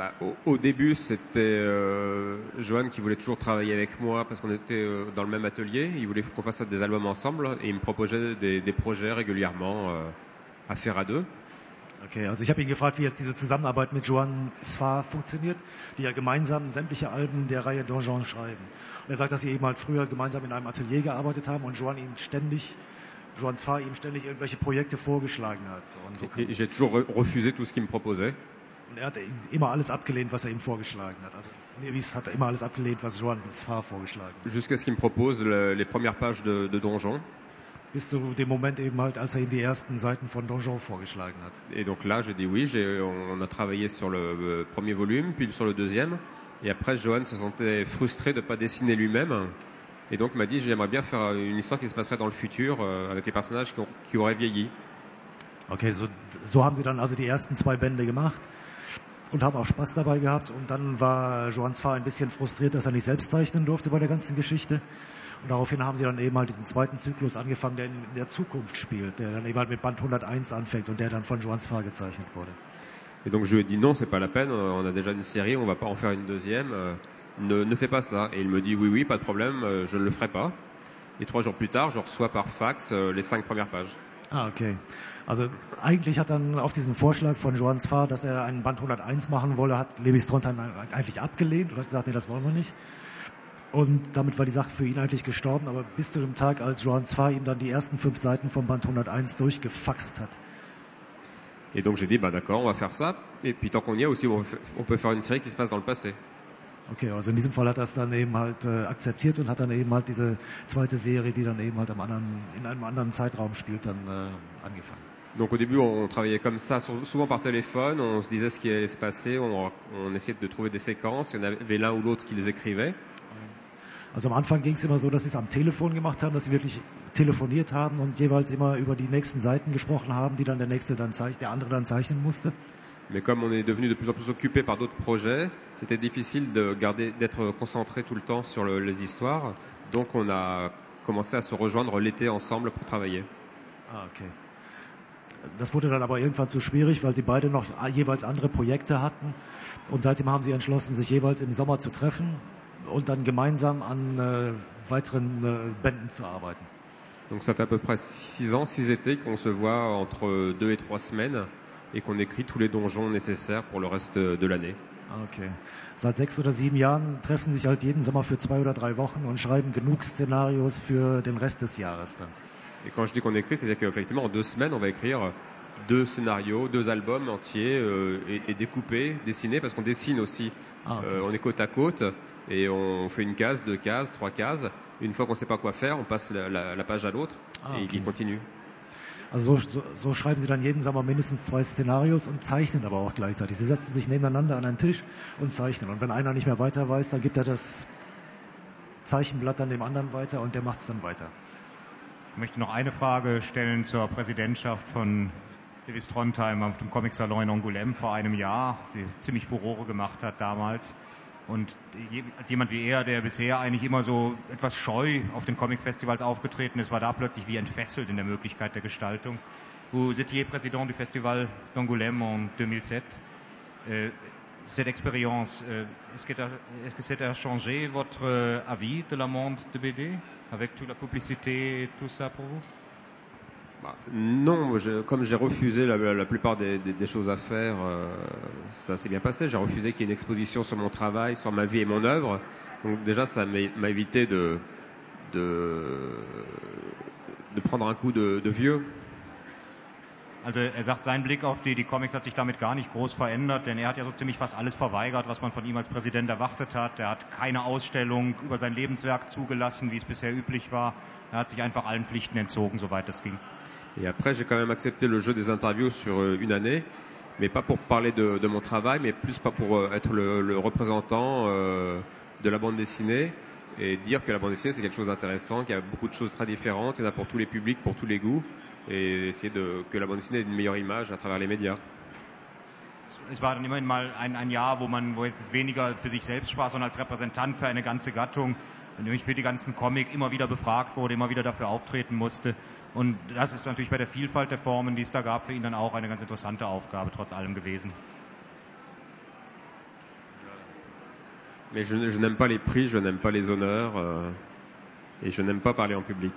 [SPEAKER 3] bah, au, au, début, c'était euh, Johan qui voulait toujours travailler avec moi parce qu'on était euh, dans le même atelier. Il voulait qu'on fasse des albums ensemble et il me proposait des, des projets régulièrement euh, à faire à deux.
[SPEAKER 4] Okay, also ich habe ihn gefragt, wie jetzt diese Zusammenarbeit mit Joan Sfar funktioniert, die ja gemeinsam sämtliche Alben der Reihe Donjon schreiben. Und er sagt, dass sie eben halt früher gemeinsam in einem Atelier gearbeitet haben und Joan ihm ständig, Joan Sfar ihm ständig irgendwelche Projekte vorgeschlagen hat.
[SPEAKER 3] Et j'ai toujours refusé tout ce qu'il me proposait.
[SPEAKER 4] Und er hat immer alles abgelehnt, was er ihm vorgeschlagen hat. Also Nevis hat immer alles abgelehnt, was Joan Sfar vorgeschlagen hat.
[SPEAKER 3] Jusqu'à ce qu'il me propose le, les premières pages de, de Donjon.
[SPEAKER 4] Bis zu dem Moment eben halt, als er ihm die ersten Seiten von Donjon vorgeschlagen hat.
[SPEAKER 3] Et donc là, j'ai dit oui. On a travaillé sur le premier volume, puis sur le deuxième. Et après, Johan se sentait frustré de ne pas dessiner lui-même. Et donc m'a dit, j'aimerais bien faire une histoire qui se passerait dans le futur, euh, avec les personnages qui, ont, qui auraient vieilli.
[SPEAKER 4] Okay, so, so haben sie dann also die ersten zwei Bände gemacht und haben auch Spaß dabei gehabt. Und dann war Johann Zwar ein bisschen frustriert, dass er nicht selbst zeichnen durfte bei der ganzen Geschichte. Und daraufhin haben sie dann eben halt diesen zweiten Zyklus angefangen, der in der Zukunft spielt, der dann eben halt mit Band 101 anfängt und der dann von Johann Zwar gezeichnet wurde.
[SPEAKER 3] Et donc je lui ai dit non, c'est pas la peine, on a déjà une série, on va pas en faire une deuxième, ne, ne fais pas ça. Et il me dit oui, oui, pas de problème, je ne le ferai pas. Et trois jours plus tard, je reçois par fax les cinq premières pages.
[SPEAKER 4] Ah, okay. Also eigentlich hat dann auf diesen Vorschlag von Johann Sfar, dass er einen Band 101 machen wolle, hat Levi Strontheim eigentlich abgelehnt und hat gesagt, nee, das wollen wir nicht. Und damit war die Sache für ihn eigentlich gestorben, aber bis zu dem Tag, als Johann Sfar ihm dann die ersten fünf Seiten vom Band 101 durchgefaxt hat.
[SPEAKER 3] Et donc j'ai dit, bah d'accord, on va faire ça. Et puis tant qu'on y est aussi, on peut faire une série qui se passe dans le passé.
[SPEAKER 4] Okay, also in diesem Fall hat er es dann eben halt äh, akzeptiert und hat dann eben halt diese zweite Serie, die dann eben halt am anderen, in einem anderen Zeitraum spielt, dann äh, angefangen.
[SPEAKER 3] Donc au début, on travaillait comme ça, souvent par téléphone, on se disait ce qui allait se passer, on, on essayait de trouver des séquences, il y en avait l'un ou l'autre qui les écrivait.
[SPEAKER 4] Also am Anfang ging es immer so, dass sie es am Telefon gemacht haben, dass sie wirklich telefoniert haben und jeweils immer über die nächsten Seiten gesprochen haben, die dann der nächste dann zeichnet, der andere dann zeichnen musste.
[SPEAKER 3] Mais comme on est devenu de plus en plus occupé par d'autres projets, c'était difficile de garder, d'être concentré tout le temps sur le, les histoires. Donc on a commencé à se rejoindre l'été ensemble pour travailler.
[SPEAKER 4] Ah, okay. Das wurde dann aber irgendwann zu schwierig, weil sie beide noch jeweils andere Projekte hatten. Und seitdem haben sie entschlossen, sich jeweils im Sommer zu treffen und dann gemeinsam an äh, weiteren äh, Bänden zu arbeiten.
[SPEAKER 3] Donc ça fait à peu près six ans, six étés qu'on se voit entre deux et trois semaines et qu'on écrit tous les donjons nécessaires pour le reste de l'année.
[SPEAKER 4] Okay. Seit sechs oder sieben Jahren treffen sich halt jeden Sommer für zwei oder drei Wochen und schreiben genug Szenarios für den Rest des Jahres dann.
[SPEAKER 3] Et quand je dis qu'on écrit, c'est-à-dire qu'effectivement en deux semaines, on va écrire deux scénarios, deux albums entiers euh, et, et découpés, dessinés, parce qu'on dessine aussi.
[SPEAKER 4] Ah, okay.
[SPEAKER 3] euh, on est côte à côte et on fait une case, deux cases, trois cases. Une fois qu'on ne sait pas quoi faire, on passe la, la, la page à l'autre
[SPEAKER 4] Ah,
[SPEAKER 3] et
[SPEAKER 4] okay.
[SPEAKER 3] il continue.
[SPEAKER 4] Also so, so, so schreiben sie dann jeden Sommer mindestens zwei Szenarios und zeichnen aber auch gleichzeitig. Sie setzen sich nebeneinander an einen Tisch und zeichnen. Und wenn einer nicht mehr weiter weiß, dann gibt er das Zeichenblatt dann dem anderen weiter und der macht es dann weiter.
[SPEAKER 2] Ich möchte noch eine Frage stellen zur Präsidentschaft von Davis Trondheim auf dem Comic-Salon in Angoulême vor einem Jahr, die ziemlich Furore gemacht hat damals. Und als jemand wie er, der bisher eigentlich immer so etwas scheu auf den Comic-Festivals aufgetreten ist, war da plötzlich wie entfesselt in der Möglichkeit der Gestaltung. Vous étiez président du Festival d'Angoulême en 2007. Cette expérience, euh, est-ce que, ça a changé votre euh, avis de la monde de BD avec toute la publicité et tout ça pour vous?
[SPEAKER 3] Bah, non, comme j'ai refusé la, plupart des, choses à faire, euh, ça s'est bien passé. J'ai refusé qu'il y ait une exposition sur mon travail, sur ma vie et mon œuvre. Donc déjà, ça m'a évité de, prendre un coup de vieux.
[SPEAKER 2] Also er sagt, sein Blick auf die, die Comics hat sich damit gar nicht groß verändert, denn er hat ja so ziemlich fast alles verweigert, was man von ihm als Präsident erwartet hat. Er hat keine Ausstellung über sein Lebenswerk zugelassen, wie es bisher üblich war. Er hat sich einfach allen Pflichten entzogen, soweit es ging.
[SPEAKER 3] Et après, j'ai quand même accepté le jeu des interviews sur euh, une année, mais pas pour parler de, de mon travail, mais plus pas pour euh, être le, le représentant euh, de la bande dessinée et dire que la bande dessinée c'est quelque chose d'intéressant, qu'il y a beaucoup de choses très différentes, il y en a pour tous les publics, pour tous les goûts, et essayer de, que la bande dessinée ait une meilleure image à travers les médias.
[SPEAKER 2] Es war dann immerhin mal ein, ein Jahr, wo man, wo jetzt weniger für sich selbst sprach, sondern als Repräsentant für eine ganze Gattung, nämlich für die ganzen Comic, immer wieder befragt wurde, immer wieder dafür auftreten musste. Und das ist natürlich bei der Vielfalt der Formen, die es da gab, für ihn dann auch eine ganz interessante Aufgabe trotz allem gewesen.
[SPEAKER 3] Mais je, je n'aime pas les prix, je n'aime pas les honneurs, euh, et je n'aime pas parler en public.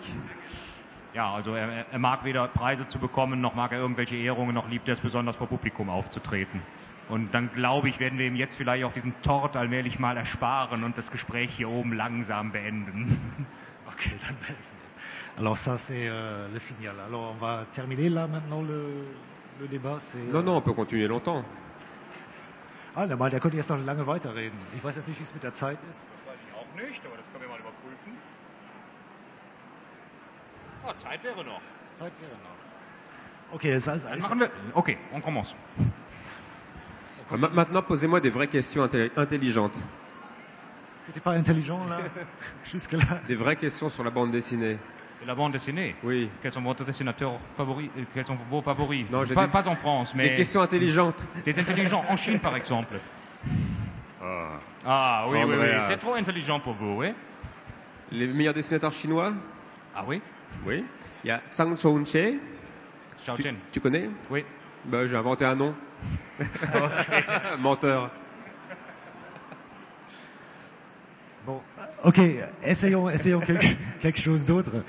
[SPEAKER 2] Ja, also er, er mag weder Preise zu bekommen, noch mag er irgendwelche Ehrungen, noch liebt er es besonders vor Publikum aufzutreten. Und dann glaube ich, werden wir ihm jetzt vielleicht auch diesen Tort allmählich mal ersparen und das Gespräch hier oben langsam beenden.
[SPEAKER 4] Ok, dann beenden wir es. Alors ça c'est euh, le signal. Alors on va terminer là maintenant le, le débat. c'est,
[SPEAKER 3] Non,
[SPEAKER 4] euh,
[SPEAKER 3] non, on peut continuer longtemps.
[SPEAKER 4] Ah, der, der könnte jetzt noch lange weiterreden. Ich weiß jetzt nicht, wie es mit der Zeit ist.
[SPEAKER 2] Das weiß ich auch nicht, aber das können wir mal überprüfen. Oh, Zeit wäre noch.
[SPEAKER 4] Zeit wäre noch. Okay, es ist,
[SPEAKER 2] Dann
[SPEAKER 4] ist,
[SPEAKER 2] machen wir. Okay, on commence.
[SPEAKER 3] Ma- Maintenant, posez-moi des vraies questions intelli- intelligentes.
[SPEAKER 4] C'était pas intelligent là Jusque-là
[SPEAKER 3] Des vraies questions sur la bande dessinée.
[SPEAKER 2] De la bande dessinée?
[SPEAKER 3] Oui.
[SPEAKER 2] Quels sont vos dessinateurs favoris euh, Quels sont vos favoris?
[SPEAKER 3] Non, j'ai
[SPEAKER 2] pas,
[SPEAKER 3] dit-
[SPEAKER 2] pas en France, mais
[SPEAKER 3] Des questions intelligentes.
[SPEAKER 2] des intelligents en Chine, par exemple.
[SPEAKER 3] Ah.
[SPEAKER 2] Ah oui, oui, oui. C'est trop intelligent pour vous, oui.
[SPEAKER 3] Les meilleurs dessinateurs chinois?
[SPEAKER 2] Ah oui?
[SPEAKER 3] Oui. Il y a Zhang Chongqie.
[SPEAKER 2] Xiao
[SPEAKER 3] Tu, tu connais?
[SPEAKER 2] Oui.
[SPEAKER 3] bah, J'ai inventé un nom. Menteur.
[SPEAKER 4] Bon, ok, essayons, essayons quelque, quelque chose d'autre.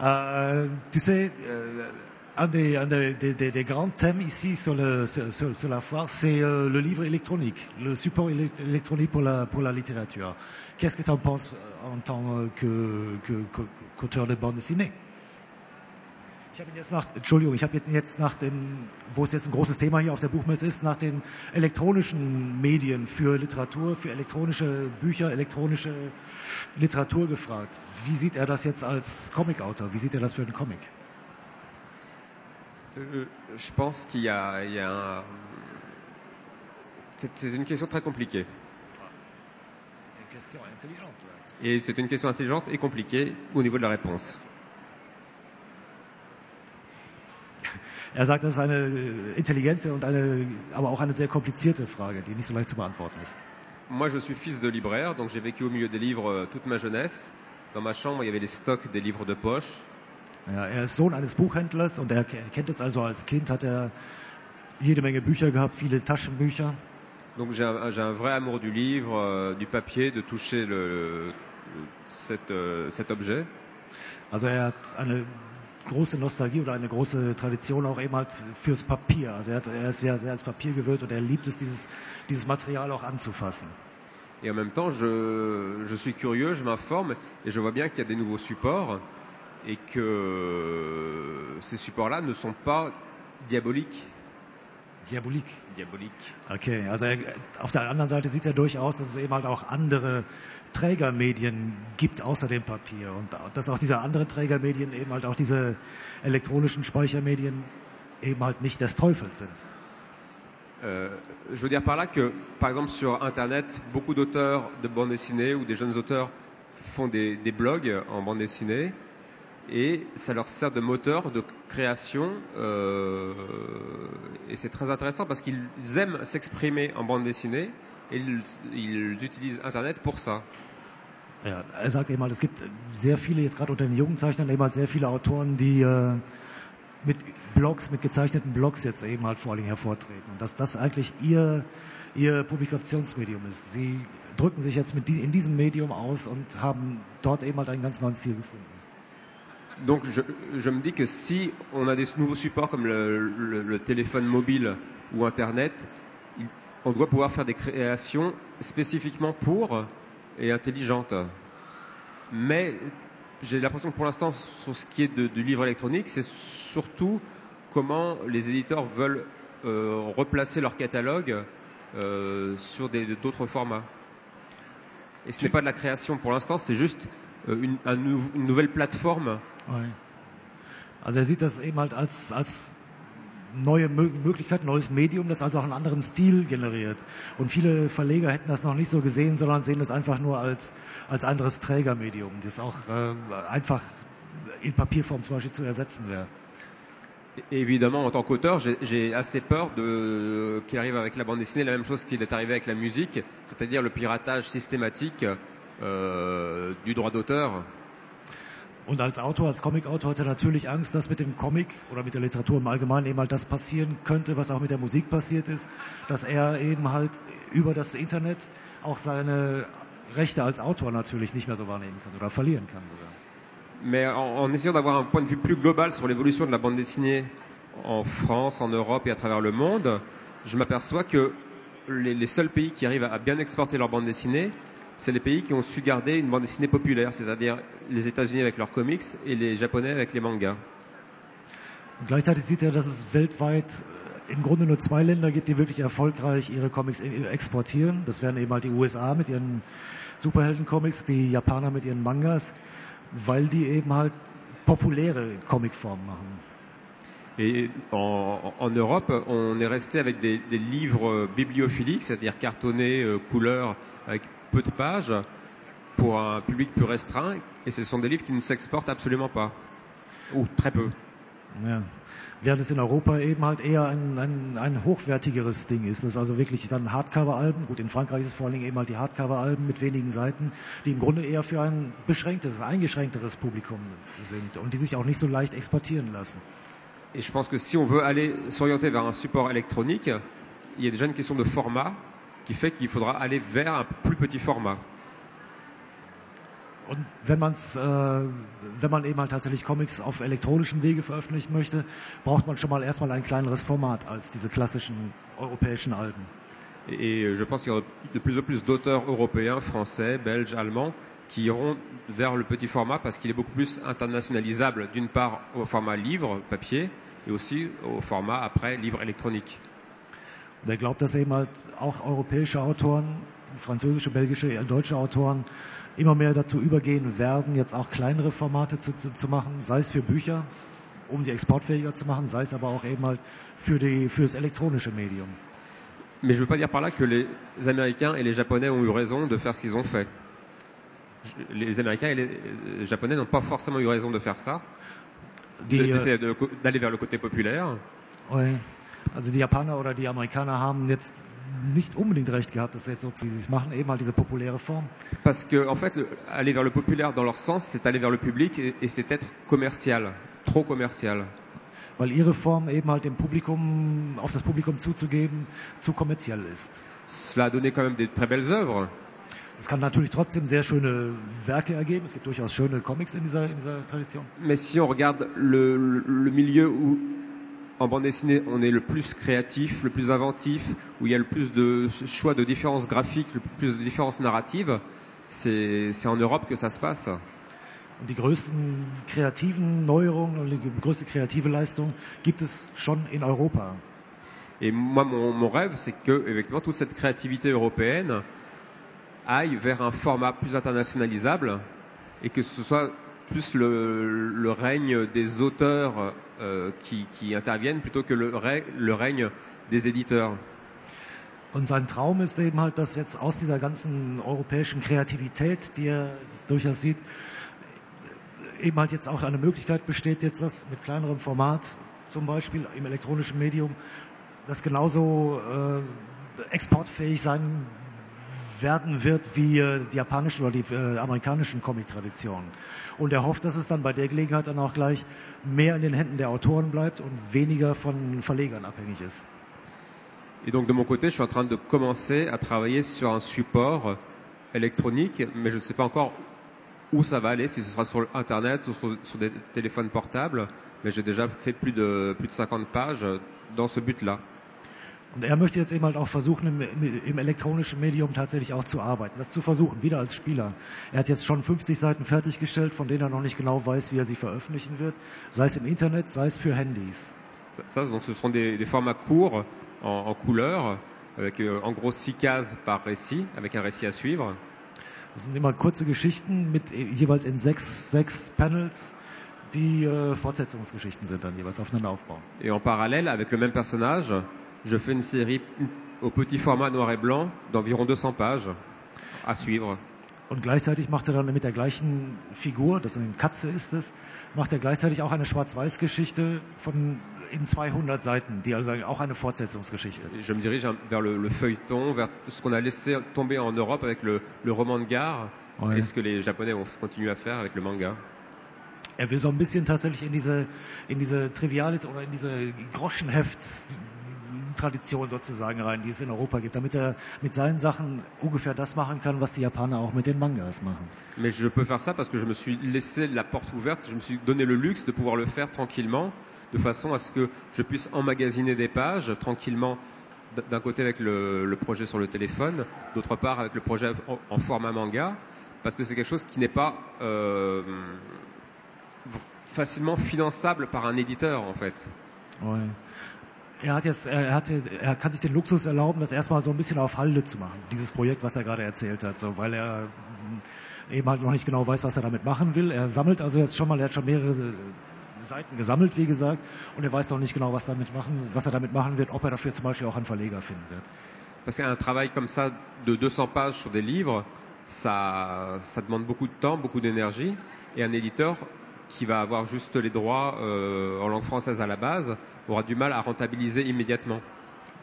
[SPEAKER 4] Euh, tu sais, euh, un, des, un des, des- des- grands thèmes ici sur, le, sur, sur- la foire, c'est euh, le livre électronique, le support élec- électronique pour la, pour la littérature. Qu'est-ce que tu en penses euh, en tant euh, qu'auteur de bande dessinée Ich habe jetzt nach, Entschuldigung, ich habe jetzt, jetzt nach den, wo es jetzt ein großes Thema hier auf der Buchmesse ist, nach den elektronischen Medien für Literatur, für elektronische Bücher, elektronische Literatur gefragt. Wie sieht er das jetzt als Comicautor? Wie sieht er das für einen Comic?
[SPEAKER 3] Euh, je pense qu'il y a, il y a un... C'est c'est une question très compliquée.
[SPEAKER 4] C'est une question intelligente.
[SPEAKER 3] Et c'est une question intelligente et compliquée au niveau de la réponse.
[SPEAKER 4] Er sagt, das ist eine äh, intelligente und eine, aber auch eine sehr komplizierte Frage, die nicht so leicht zu beantworten ist.
[SPEAKER 3] Moi, je suis fils de libraire, donc j'ai vécu au milieu des livres euh, toute ma jeunesse. Dans ma chambre, il y avait les stocks des livres de poche.
[SPEAKER 4] Ja, er ist Sohn eines Buchhändlers und er ke- kennt es also als Kind, hat er jede Menge Bücher gehabt, viele Taschenbücher.
[SPEAKER 3] Donc j'ai un, un vrai amour du livre, euh, du papier, de toucher le, le- cet, euh, cet objet.
[SPEAKER 4] Also er hat eine große Nostalgie oder eine große Tradition auch eben halt fürs Papier. Also er, hat, er ist ja sehr als Papier gewöhnt und er liebt es, dieses, dieses Material auch anzufassen.
[SPEAKER 3] Et en même temps, je, je suis curieux, je m'informe et je vois bien qu'il y a des nouveaux supports et que ces supports-là ne sont pas diaboliques.
[SPEAKER 4] Diabolik.
[SPEAKER 3] Diaboliques.
[SPEAKER 4] Okay, also auf der anderen Seite sieht er durchaus, dass es eben halt auch andere Trägermedien gibt außer dem Papier und dass auch diese anderen Trägermedien eben halt auch diese elektronischen Speichermedien eben halt nicht des Teufels sind.
[SPEAKER 3] Euh, je veux dire par là que, par exemple, sur Internet, beaucoup d'auteurs de bande dessinée ou des jeunes auteurs font des, des blogs en bande dessinée et ça leur sert de moteur de création euh, et c'est très intéressant parce qu'ils aiment s'exprimer en bande dessinée et ils, ils utilisent Internet pour ça.
[SPEAKER 4] Ja, er sagt eben halt, es gibt sehr viele, jetzt gerade unter den jungen Zeichnern, eben halt sehr viele Autoren, die äh, mit Blogs, mit gezeichneten Blogs jetzt eben halt vor allen hervortreten. Und dass das eigentlich ihr, ihr Publikationsmedium ist. Sie drücken sich jetzt mit die, in diesem Medium aus und haben dort eben halt einen ganz neuen Stil gefunden.
[SPEAKER 3] Donc je, je me dis que si on a des nouveaux supports comme le, le- le téléphone mobile ou Internet, on doit pouvoir faire des créations spécifiquement pour et intelligentes. Mais j'ai l'impression que pour l'instant, sur ce qui est de- du livre électronique, c'est surtout comment les éditeurs veulent euh, replacer leur catalogue euh, sur d'autres formats. Et ce n'est pas de la création pour l'instant, c'est juste euh, une nouvelle plateforme
[SPEAKER 4] Also er sieht das eben halt als, als neue Möglichkeit, neues Medium, das also auch einen anderen Stil generiert. Und viele Verleger hätten das noch nicht so gesehen, sondern sehen das einfach nur als, als anderes Trägermedium, das auch äh, einfach in Papierform zum Beispiel zu ersetzen wäre.
[SPEAKER 3] Évidemment, en tant qu'auteur, j'ai assez peur de qu'il arrive avec la bande dessinée la même chose qu'il est arrivé avec la musique, c'est-à-dire le piratage systématique euh, du droit d'auteur.
[SPEAKER 4] Und als Autor, als Comicautor hat er natürlich Angst, dass mit dem Comic oder mit der Literatur im Allgemeinen eben halt das passieren könnte, was auch mit der Musik passiert ist, dass er eben halt über das Internet auch seine Rechte als Autor natürlich nicht mehr so wahrnehmen kann oder verlieren kann sogar.
[SPEAKER 3] Mais en, en essayant d'avoir un point de vue plus global sur l'évolution de la bande dessinée en France, en Europe et à travers le monde, je m'aperçois que les, les, seuls pays qui arrivent à bien exporter leur bande dessinée, c'est les pays qui ont su garder une bande dessinée populaire, c'est-à-dire les États-Unis avec leurs comics et les Japonais avec les mangas.
[SPEAKER 4] Gleichzeitig sieht er, dass es weltweit äh, im Grunde nur zwei Länder gibt, die wirklich erfolgreich ihre Comics exportieren. Das wären eben halt die USA mit ihren Superhelden-Comics, die Japaner mit ihren Mangas, weil die eben halt populäre Comicformen machen.
[SPEAKER 3] Et en, en, Europe, on est resté avec des, des livres bibliophiliques, c'est-à-dire cartonnés, euh, couleurs, avec peu de pages, pour un public plus restreint, et ce sont des livres qui ne s'exportent absolument pas, ou très peu.
[SPEAKER 4] Ja. Während es in Europa eben halt eher ein, ein, ein hochwertigeres Ding ist. Das ist also wirklich dann Hardcover-Alben. Gut, in Frankreich ist es vor allen Dingen eben halt die Hardcover-Alben mit wenigen Seiten, die im Grunde eher für ein beschränktes, eingeschränkteres Publikum sind und die sich auch nicht so leicht exportieren lassen.
[SPEAKER 3] Et je pense que si on veut aller s'orienter vers un support électronique, il y a déjà une question de format qui fait qu'il faudra aller vers un plus petit format.
[SPEAKER 4] Und wenn, man's, äh, wenn man eben halt tatsächlich Comics auf elektronischem Wege veröffentlichen möchte, braucht man schon mal erstmal ein kleineres Format als diese klassischen europäischen Alben.
[SPEAKER 3] Et je pense qu'il y aura de plus en plus d'auteurs européens, français, belges, allemands qui iront vers le petit format parce qu'il est beaucoup plus internationalisable d'une part au format livre, papier, et aussi au format après livre électronique.
[SPEAKER 4] Und er glaubt, dass eben halt auch europäische Autoren, französische, belgische, deutsche Autoren immer mehr dazu übergehen werden, jetzt auch kleinere Formate zu, zu, zu machen, sei es für Bücher, um sie exportfähiger zu machen, sei es aber auch eben halt für, die, für das elektronische Medium.
[SPEAKER 3] Mais je veux pas dire par là que les Américains et les Japonais ont eu raison de faire ce qu'ils ont fait. Les Américains et les Japonais n'ont pas forcément eu raison de faire ça, d'aller vers le côté populaire.
[SPEAKER 4] Ouais. Also die Japaner oder die Amerikaner haben jetzt nicht unbedingt recht gehabt, das jetzt so wie sie machen, eben halt diese populäre Form.
[SPEAKER 3] Parce que en fait, aller vers le populaire dans leur sens, c'est aller vers le public et, et c'est être commercial, trop commercial.
[SPEAKER 4] Weil ihre Form eben halt dem Publikum, auf das Publikum zuzugeben, zu kommerziell ist.
[SPEAKER 3] Cela a donné quand même des très belles œuvres.
[SPEAKER 4] Es kann natürlich trotzdem sehr schöne Werke ergeben. Es gibt durchaus schöne Comics in dieser, in dieser Tradition.
[SPEAKER 3] Mais si on regarde le, le milieu où en bande dessinée, on est le plus créatif, le plus inventif, où il y a le plus de choix de différences graphiques, le plus de différences narratives, c'est en Europe que ça se passe.
[SPEAKER 4] Die größten kreativen Neuerungen und die größte kreative Leistung gibt es schon in Europa.
[SPEAKER 3] Et moi, mon, mon rêve, c'est que, effectivement, toute cette créativité européenne aille vers un format plus internationalisable et que ce soit plus le, le règne des auteurs euh, qui, qui, interviennent plutôt que le, le règne des éditeurs.
[SPEAKER 4] Und sein Traum ist eben halt, dass jetzt aus dieser ganzen europäischen Kreativität, die er durchaus sieht, eben halt jetzt auch eine Möglichkeit besteht, jetzt das mit kleinerem Format, zum Beispiel im elektronischen Medium, das genauso äh, exportfähig sein werden wird wie äh, die japanischen oder die äh, amerikanischen Comic-Traditionen. Und er hofft, dass es dann bei der Gelegenheit dann auch gleich mehr in den Händen der Autoren bleibt und weniger von Verlegern abhängig ist.
[SPEAKER 3] Et donc de mon côté, je suis en train de commencer à travailler sur un support électronique, mais je ne sais pas encore où ça va aller, si ce sera sur Internet ou sur, sur des téléphones portables, mais j'ai déjà fait plus de, plus de 50 pages dans ce but-là.
[SPEAKER 4] Und er möchte jetzt eben halt auch versuchen, im, im, elektronischen Medium tatsächlich auch zu arbeiten, das zu versuchen, wieder als Spieler. Er hat jetzt schon 50 Seiten fertiggestellt, von denen er noch nicht genau weiß, wie er sie veröffentlichen wird, sei es im Internet, sei es für Handys.
[SPEAKER 3] Ça, donc ce seront des, des formats courts en, en couleur, avec euh, en gros six cases par récit, avec un récit à suivre.
[SPEAKER 4] Das sind immer kurze Geschichten mit jeweils in sechs, sechs Panels, die äh, Fortsetzungsgeschichten sind dann jeweils aufeinander aufbauen.
[SPEAKER 3] Et en parallèle, avec le même personnage, je fais une série au petit format noir et blanc d'environ 200 pages à suivre.
[SPEAKER 4] Und gleichzeitig macht er dann mit der gleichen Figur, das eine Katze ist es, macht er gleichzeitig auch eine Schwarz-Weiß-Geschichte von in 200 Seiten, die also auch eine Fortsetzungsgeschichte.
[SPEAKER 3] Je me dirige vers le, le feuilleton, vers ce qu'on a laissé tomber en Europe avec le, le roman de gare
[SPEAKER 4] Ouais.
[SPEAKER 3] et ce que les Japonais ont continué à faire avec le manga.
[SPEAKER 4] Er will so ein bisschen tatsächlich in diese, in diese triviale oder in diese Groschenheft-Tradition sozusagen rein, die es in Europa gibt, damit er mit seinen Sachen ungefähr das machen kann, was die Japaner auch mit den Mangas machen.
[SPEAKER 3] Mais je peux faire ça parce que je me suis laissé la porte ouverte, je me suis donné le luxe de pouvoir le faire tranquillement, de façon à ce que je puisse emmagasiner des pages tranquillement, d'un côté avec le, le projet sur le téléphone, d'autre part avec le projet en, en format manga, parce que c'est quelque chose qui n'est pas euh, facilement finançable par un éditeur en fait.
[SPEAKER 4] Ouais. Er hat jetzt, er hatte, er kann sich den Luxus erlauben, das erstmal so ein bisschen auf Halde zu machen, dieses Projekt, was er gerade erzählt hat, so, weil er mm, eben halt noch nicht genau weiß, was er damit machen will. Er sammelt also jetzt schon mal, er hat schon mehrere äh, Seiten gesammelt, wie gesagt, und er weiß noch nicht genau, was damit machen, was er damit machen wird, ob er dafür zum Beispiel auch einen Verleger finden wird.
[SPEAKER 3] Parce qu'un travail comme ça de 200 pages sur des livres, ça, ça demande beaucoup de temps, beaucoup d'énergie. Et un éditeur qui va avoir juste les droits euh, en langue française à la base aura du mal à rentabiliser immédiatement.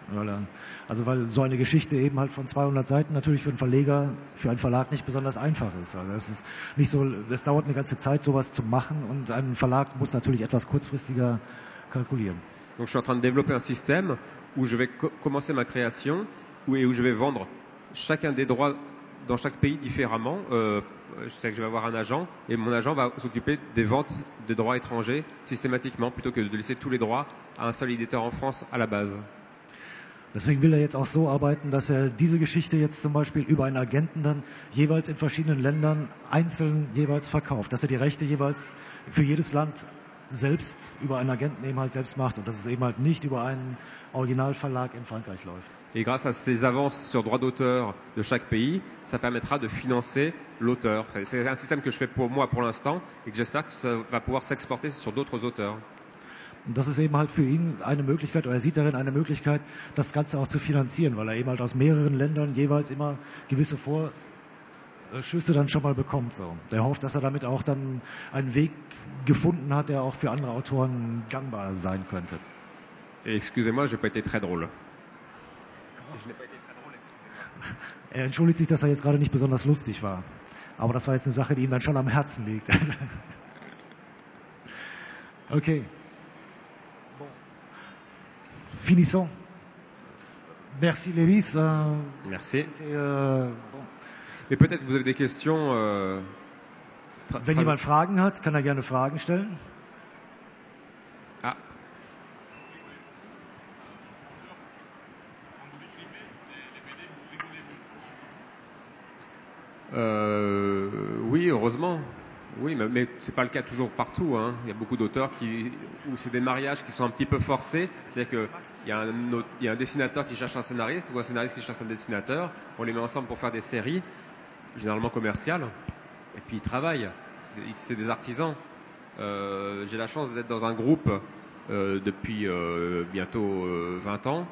[SPEAKER 4] Voilà. Also weil so eine Geschichte eben halt von 200 Seiten natürlich für einen Verleger, für einen Verlag nicht besonders einfach ist. Also es ist nicht so, es dauert eine ganze Zeit, sowas zu machen und ein Verlag muss natürlich etwas kurzfristiger kalkulieren.
[SPEAKER 3] Donc je suis en train de développer un système où je vais co- commencer ma création où, et où je vais vendre chacun des droits dans chaque pays différemment. Euh, je sais que je vais avoir un agent et mon agent va s'occuper des ventes des droits étrangers systématiquement plutôt que de laisser tous les droits un seul éditeur en France à la base.
[SPEAKER 4] Deswegen will er jetzt auch so arbeiten, dass er diese Geschichte jetzt zum Beispiel über einen Agenten dann jeweils in verschiedenen Ländern einzeln jeweils verkauft, dass er die Rechte jeweils für jedes Land selbst über einen Agenten eben halt selbst macht und dass es eben halt nicht über einen Originalverlag in Frankreich läuft.
[SPEAKER 3] Et grâce à ces avances sur droit d'auteur de chaque pays, ça permettra de financer l'auteur. C'est un système que je fais pour moi pour l'instant et que j'espère que ça va pouvoir s'exporter sur d'autres auteurs.
[SPEAKER 4] Und das ist eben halt für ihn eine Möglichkeit, oder er sieht darin eine Möglichkeit, das Ganze auch zu finanzieren, weil er eben halt aus mehreren Ländern jeweils immer gewisse Vorschüsse dann schon mal bekommt. So. Er hofft, dass er damit auch dann einen Weg gefunden hat, der auch für andere Autoren gangbar sein könnte.
[SPEAKER 3] Excusez-moi, j'ai pas été très drôle.
[SPEAKER 4] Er entschuldigt sich, dass er jetzt gerade nicht besonders lustig war. Aber das war jetzt eine Sache, die ihm dann schon am Herzen liegt. okay. Finissons. Merci Lévis. Euh,
[SPEAKER 3] Merci.
[SPEAKER 4] euh, bon.
[SPEAKER 3] Et peut-être vous avez des questions. Euh,
[SPEAKER 4] Wenn jemand Fragen hat, kann er gerne Fragen stellen.
[SPEAKER 3] Ah, Euh, oui, heureusement. Oui, mais, mais c'est pas le cas toujours partout. Hein. Il y a beaucoup d'auteurs où c'est des mariages qui sont un petit peu forcés. C'est-à-dire que il y, a un dessinateur qui cherche un scénariste ou un scénariste qui cherche un dessinateur. On les met ensemble pour faire des séries, généralement commerciales. Et puis ils travaillent. C'est des artisans. Euh, J'ai la chance d'être dans un groupe euh, depuis euh, bientôt euh, 20 ans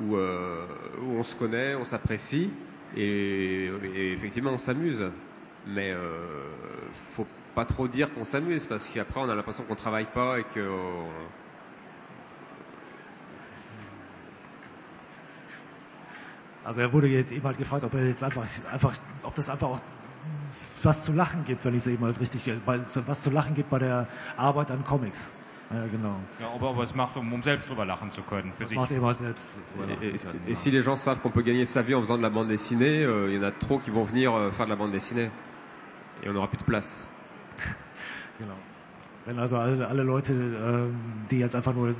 [SPEAKER 3] où, on se connaît, on s'apprécie et, et effectivement on s'amuse. Mais faut pas trop dire qu'on s'amuse parce qu'après on a l'impression qu'on travaille pas et que on-
[SPEAKER 4] Also er wurde jetzt eben halt gefragt, ob er jetzt einfach, einfach, ob das einfach auch was zu lachen gibt, wenn ich es eben halt richtig, weil es was zu lachen gibt bei der Arbeit an Comics. Ja, genau.
[SPEAKER 2] Ja, ob er was macht, um, um selbst drüber lachen zu können, für
[SPEAKER 4] Das
[SPEAKER 2] sich.
[SPEAKER 4] macht er eben halt selbst. drüber
[SPEAKER 3] et,
[SPEAKER 4] lachen zu können,
[SPEAKER 3] et
[SPEAKER 4] genau.
[SPEAKER 3] si les gens savent qu'on peut gagner sa vie en faisant de la bande dessinée, euh, il y en a trop qui vont venir euh, faire de la bande dessinée et on n'aura plus de place.
[SPEAKER 4] Genau. Wenn also alle, alle Leute, ähm, die jetzt einfach nur äh,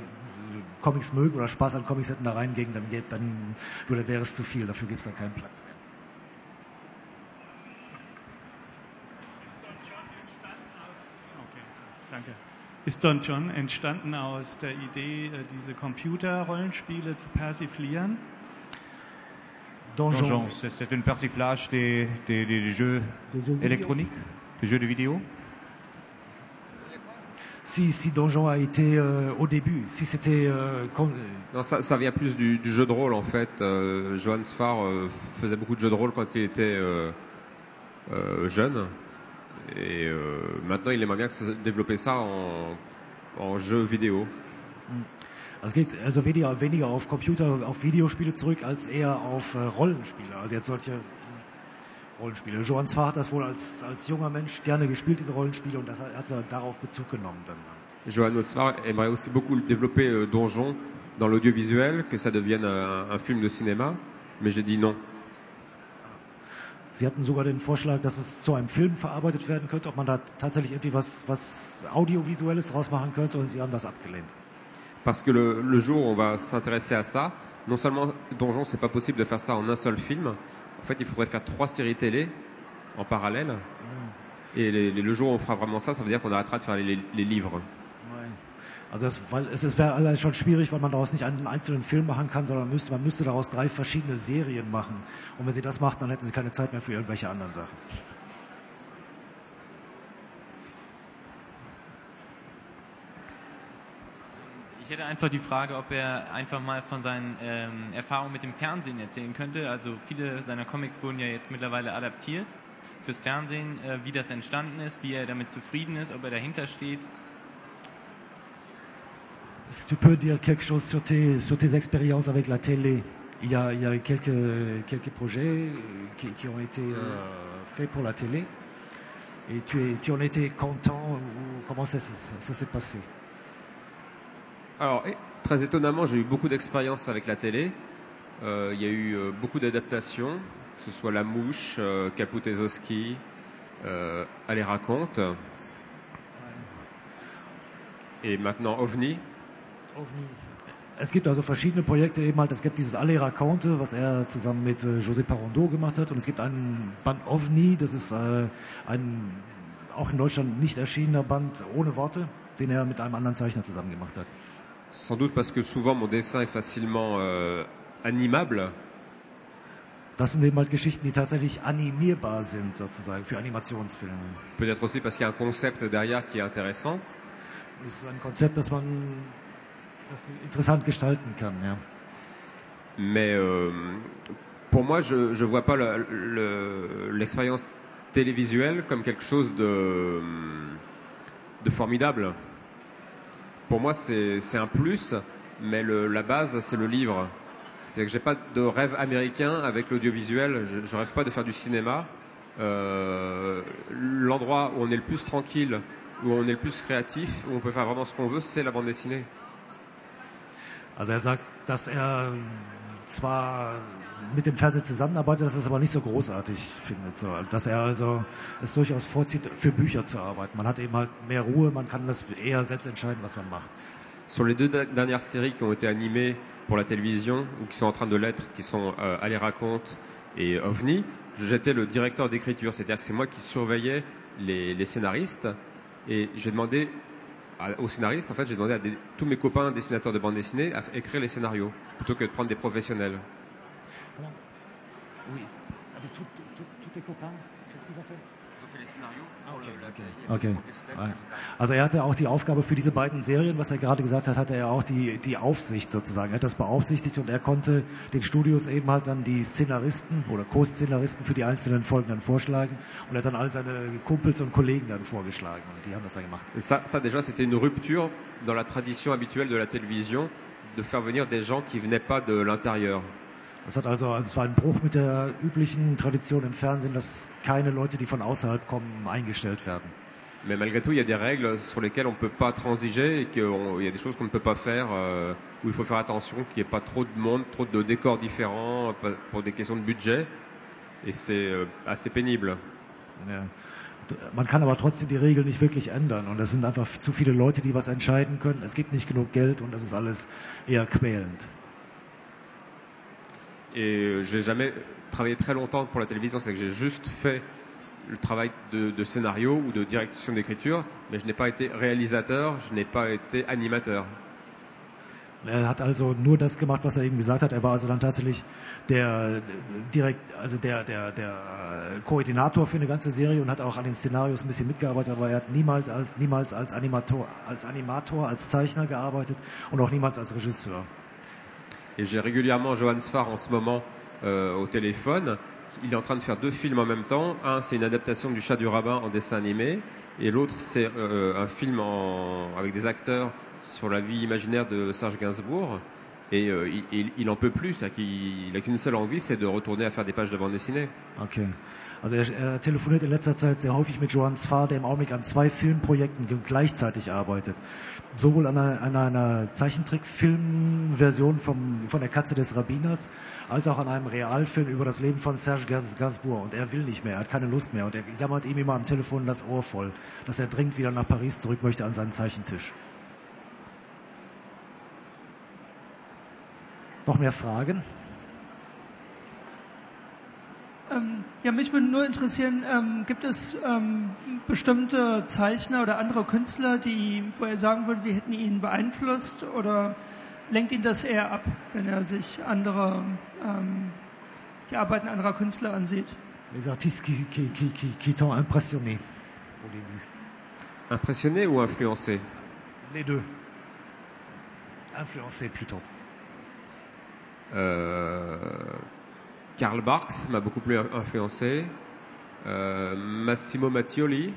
[SPEAKER 4] Comics mögen oder Spaß an Comics hätten, da reingehen, dann, geht, dann würde, wäre es zu viel. Dafür gibt es dann keinen Platz mehr.
[SPEAKER 5] Danke. Ist Don John entstanden aus der Idee, äh, diese Computerrollenspiele zu persiflieren?
[SPEAKER 4] Donjon.
[SPEAKER 2] Donjon, c'est une persiflage des, des, des jeux
[SPEAKER 4] Des jeux
[SPEAKER 2] électroniques, des jeux de vidéo.
[SPEAKER 4] Si, si Donjon a été euh, au début, si c'était... Euh, con-
[SPEAKER 3] Non, ça, ça vient plus du, du jeu de rôle en fait. Euh, Johann Sfar euh, faisait beaucoup de jeux de rôle quand il était euh, euh, jeune. Et euh, maintenant, il aimerait bien développer ça en, en jeu vidéo.
[SPEAKER 4] Also es geht also weniger, weniger auf Computer, auf Videospiele zurück, als eher auf äh, Rollenspiele. Also jetzt solche Rollenspiele. Johann Zwar hat das wohl als, als junger Mensch gerne gespielt, diese Rollenspiele, und das hat, hat er darauf Bezug genommen dann.
[SPEAKER 3] Johann Sfar aimerait aussi beaucoup développer euh, Donjon dans l'audiovisuel, que ça devienne un, un film de cinéma. Mais j'ai dit non.
[SPEAKER 4] Sie hatten sogar den Vorschlag, dass es zu einem Film verarbeitet werden könnte, ob man da tatsächlich irgendwie was, was Audiovisuelles draus machen könnte, und sie haben das abgelehnt.
[SPEAKER 3] Parce que le, le jour où on va s'intéresser à ça, non seulement Donjon, c'est pas possible de faire ça en un seul film. Fait, il faudrait faire trois séries télé en parallèle. Et les- les- le jour où on fera vraiment ça, ça veut dire qu'on arrêtera de faire les, les livres.
[SPEAKER 4] Also das, weil es, es wäre allein schon schwierig, weil man daraus nicht einen einzelnen Film machen kann, sondern müsste, man müsste daraus drei verschiedene Serien machen. Und wenn sie das machten, dann hätten sie keine Zeit mehr für irgendwelche anderen Sachen.
[SPEAKER 6] Ich hätte einfach die Frage, ob er einfach mal von seinen ähm, Erfahrungen mit dem Fernsehen erzählen könnte. Also viele seiner Comics wurden ja jetzt mittlerweile adaptiert fürs Fernsehen, äh, wie das entstanden ist, wie er damit zufrieden ist, ob er dahinter steht.
[SPEAKER 4] Que tu peux dire quelque chose sur tes, sur tes expériences avec la télé il y, a, il y a quelques, quelques projets euh, qui, qui ont été euh, faits pour la télé. Et tu, es, tu en étais content ou comment ça, ça- ça s'est passé
[SPEAKER 3] Alors, très étonnamment, j'ai eu beaucoup d'expérience avec la télé. Euh, Il y a eu euh, beaucoup d'adaptations, que ce soit La Mouche, euh, Zoski, euh, Allez raconte. Et maintenant OVNI.
[SPEAKER 4] Es gibt also verschiedene Projekte eben halt. Es gibt dieses Alle Raconte, was er zusammen mit äh, José Parondeau gemacht hat. Und es gibt einen Band OVNI, das ist äh, ein auch in Deutschland nicht erschienener Band ohne Worte, den er mit einem anderen Zeichner zusammen gemacht hat.
[SPEAKER 3] Sans doute parce que souvent mon dessin est facilement euh, animable.
[SPEAKER 4] Das sind eben halt Geschichten, die tatsächlich animierbar sind, sozusagen, für Animationsfilme.
[SPEAKER 3] Peut-être aussi parce qu'il y a un concept derrière qui est intéressant.
[SPEAKER 4] Das ist ein Konzept, das man das man interessant gestalten kann, ja.
[SPEAKER 3] Mais euh, pour moi, je ne vois pas le- le- l'expérience télévisuelle comme quelque chose de, de formidable. Pour moi, c'est un plus, mais le- la base, c'est le livre. C'est que j'ai pas de rêve américain avec l'audiovisuel. Je, je rêve pas de faire du cinéma. Euh, L'endroit où on est le plus tranquille, où on est le plus créatif, où on peut faire vraiment ce qu'on veut, c'est la bande dessinée.
[SPEAKER 4] Er er mit dem Fernsehen zusammenarbeitet, dass er es aber nicht so großartig findet. So. Dass er also es durchaus vorzieht, für Bücher zu arbeiten. Man hat eben halt mehr Ruhe, man kann das eher selbst entscheiden, was man macht.
[SPEAKER 3] Sur les deux dernières séries qui ont été animées pour la télévision, ou qui sont en train de l'être, qui sont euh, Allez raconte et OVNI, j'étais le directeur d'écriture, c'est-à-dire que c'est moi qui surveillais les, les scénaristes, et j'ai demandé à- aux scénaristes, en fait, j'ai demandé à des- tous mes copains dessinateurs de bande dessinée à écrire les scénarios, plutôt que de prendre des professionnels.
[SPEAKER 4] Oui. Tous tes copains, qu'est-ce qu'ils ont fait?
[SPEAKER 3] les scénarios
[SPEAKER 4] Okay. Also er hatte auch die Aufgabe für diese beiden Serien, was er gerade gesagt hat, hatte er auch die, die Aufsicht sozusagen. Er hat das beaufsichtigt und er konnte den Studios eben halt dann die Szenaristen oder Co-Szenaristen für die einzelnen Folgen dann vorschlagen und er hat dann all seine Kumpels und Kollegen dann vorgeschlagen und die haben das dann gemacht.
[SPEAKER 3] Ça, ça déjà, c'était une rupture dans la tradition habituelle de la télévision, de faire venir des gens qui venaient pas de l'intérieur.
[SPEAKER 4] Das hat also, es war ein Bruch mit der üblichen Tradition im Fernsehen, dass keine Leute, die von außerhalb kommen, eingestellt werden.
[SPEAKER 3] Mais malgré tout, il y a des règles sur lesquelles on ne peut pas transiger et qu'il y a des choses qu'on ne peut pas faire, euh, où il faut faire attention qu'il n'y ait pas trop de monde, trop de décors différents pas- pour des questions de budget. Et c'est euh, assez pénible.
[SPEAKER 4] Ja. Man kann aber trotzdem die Regeln nicht wirklich ändern und es sind einfach zu viele Leute, die was entscheiden können. Es gibt nicht genug Geld und das ist alles eher quälend.
[SPEAKER 3] Et euh, j'ai jamais travaillé très longtemps pour la télévision, c'est que j'ai juste fait le travail de, de scénario ou de direction d'écriture, mais je n'ai pas été réalisateur, je n'ai pas été animateur.
[SPEAKER 4] Er hat also nur das gemacht, was er eben gesagt hat. Er war also dann tatsächlich der direkt, also der, der, der Koordinator für eine ganze Serie und hat auch an den Szenarios ein bisschen mitgearbeitet, aber er hat niemals, als, niemals als Animator, als Animator, als Zeichner gearbeitet und auch niemals als Regisseur.
[SPEAKER 3] Et j'ai régulièrement Johan Sfar en ce moment euh, au téléphone. Il est en train de faire deux films en même temps. Un, c'est une adaptation du Chat du Rabbin en dessin animé, et l'autre, c'est euh, un film en, avec des acteurs sur la vie imaginaire de Serge Gainsbourg. Et euh, il, il en peut plus, il n'a qu'une seule envie, c'est de retourner à faire des pages de bande dessinée.
[SPEAKER 4] Okay. Also er, er telefoniert in letzter Zeit sehr häufig mit Johannes Fahr, der im Augenblick an zwei Filmprojekten gleichzeitig arbeitet. Sowohl an einer, an einer Zeichentrickfilmversion von der Katze des Rabbiners, als auch an einem Realfilm über das Leben von Serge Gainsbourg. Und er will nicht mehr, er hat keine Lust mehr. Und er jammert ihm immer am Telefon das Ohr voll, dass er dringend wieder nach Paris zurück möchte an seinen Zeichentisch. Noch mehr Fragen?
[SPEAKER 7] Ähm, ja, mich würde nur interessieren, ähm, gibt es ähm, bestimmte Zeichner oder andere Künstler, die, wo er sagen würde, die hätten ihn beeinflusst oder lenkt ihn das eher ab, wenn er sich andere, ähm, die Arbeiten anderer Künstler ansieht?
[SPEAKER 4] Les artistes qui, qui, qui, qui, qui t'ont impressionné au début.
[SPEAKER 3] Impressionné ou influencé
[SPEAKER 4] Les deux. Influencé plutôt.
[SPEAKER 3] Euh, Karl Barks m'a beaucoup plus influencé. Euh, Massimo Mattioli,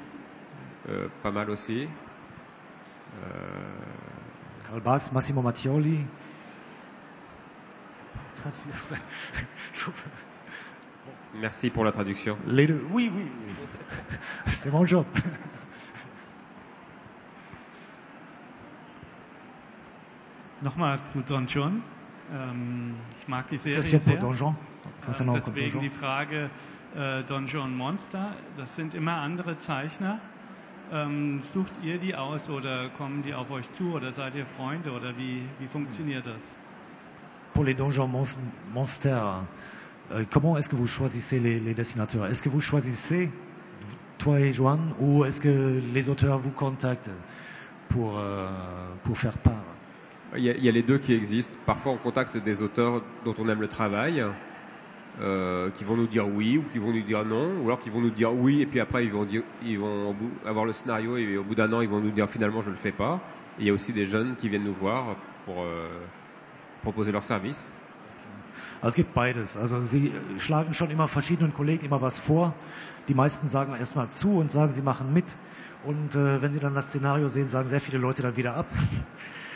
[SPEAKER 3] euh, pas mal aussi.
[SPEAKER 4] Karl Barks, Massimo Mattioli.
[SPEAKER 3] Merci pour la traduction.
[SPEAKER 4] Les deux, oui, oui. C'est mon job.
[SPEAKER 5] Nochmal zu Don John. Ähm, ich mag die Serie sehr.
[SPEAKER 4] Donjon. Concernant
[SPEAKER 5] Deswegen die
[SPEAKER 4] Donjon.
[SPEAKER 5] Frage äh, Donjon Monster. Das sind immer andere Zeichner. Ähm, sucht ihr die aus oder kommen die auf euch zu oder seid ihr Freunde oder wie, wie funktioniert das?
[SPEAKER 4] Pour les Donjons Mons- Monsters, euh, comment est-ce que vous choisissez les, les dessinateurs Est-ce que vous choisissez, toi et Joanne, ou est-ce que les auteurs vous contactent pour, euh, pour faire part
[SPEAKER 3] Il y, a, les deux qui existent. Parfois, on contacte des auteurs dont on aime le travail, euh, qui vont nous dire oui ou qui vont nous dire non, ou alors qui vont nous dire oui et puis après ils vont, dire, ils vont avoir le scénario et au bout d'un an ils vont nous dire finalement je le fais pas. Et il y a aussi des jeunes qui viennent nous voir pour euh, proposer leur service.
[SPEAKER 4] Es gibt beides. Also sie schlagen schon immer verschiedenen Kollegen immer was vor. Die meisten sagen erstmal zu und sagen, sie machen mit. Und äh, wenn sie dann das Szenario sehen, sagen sehr viele Leute dann wieder ab.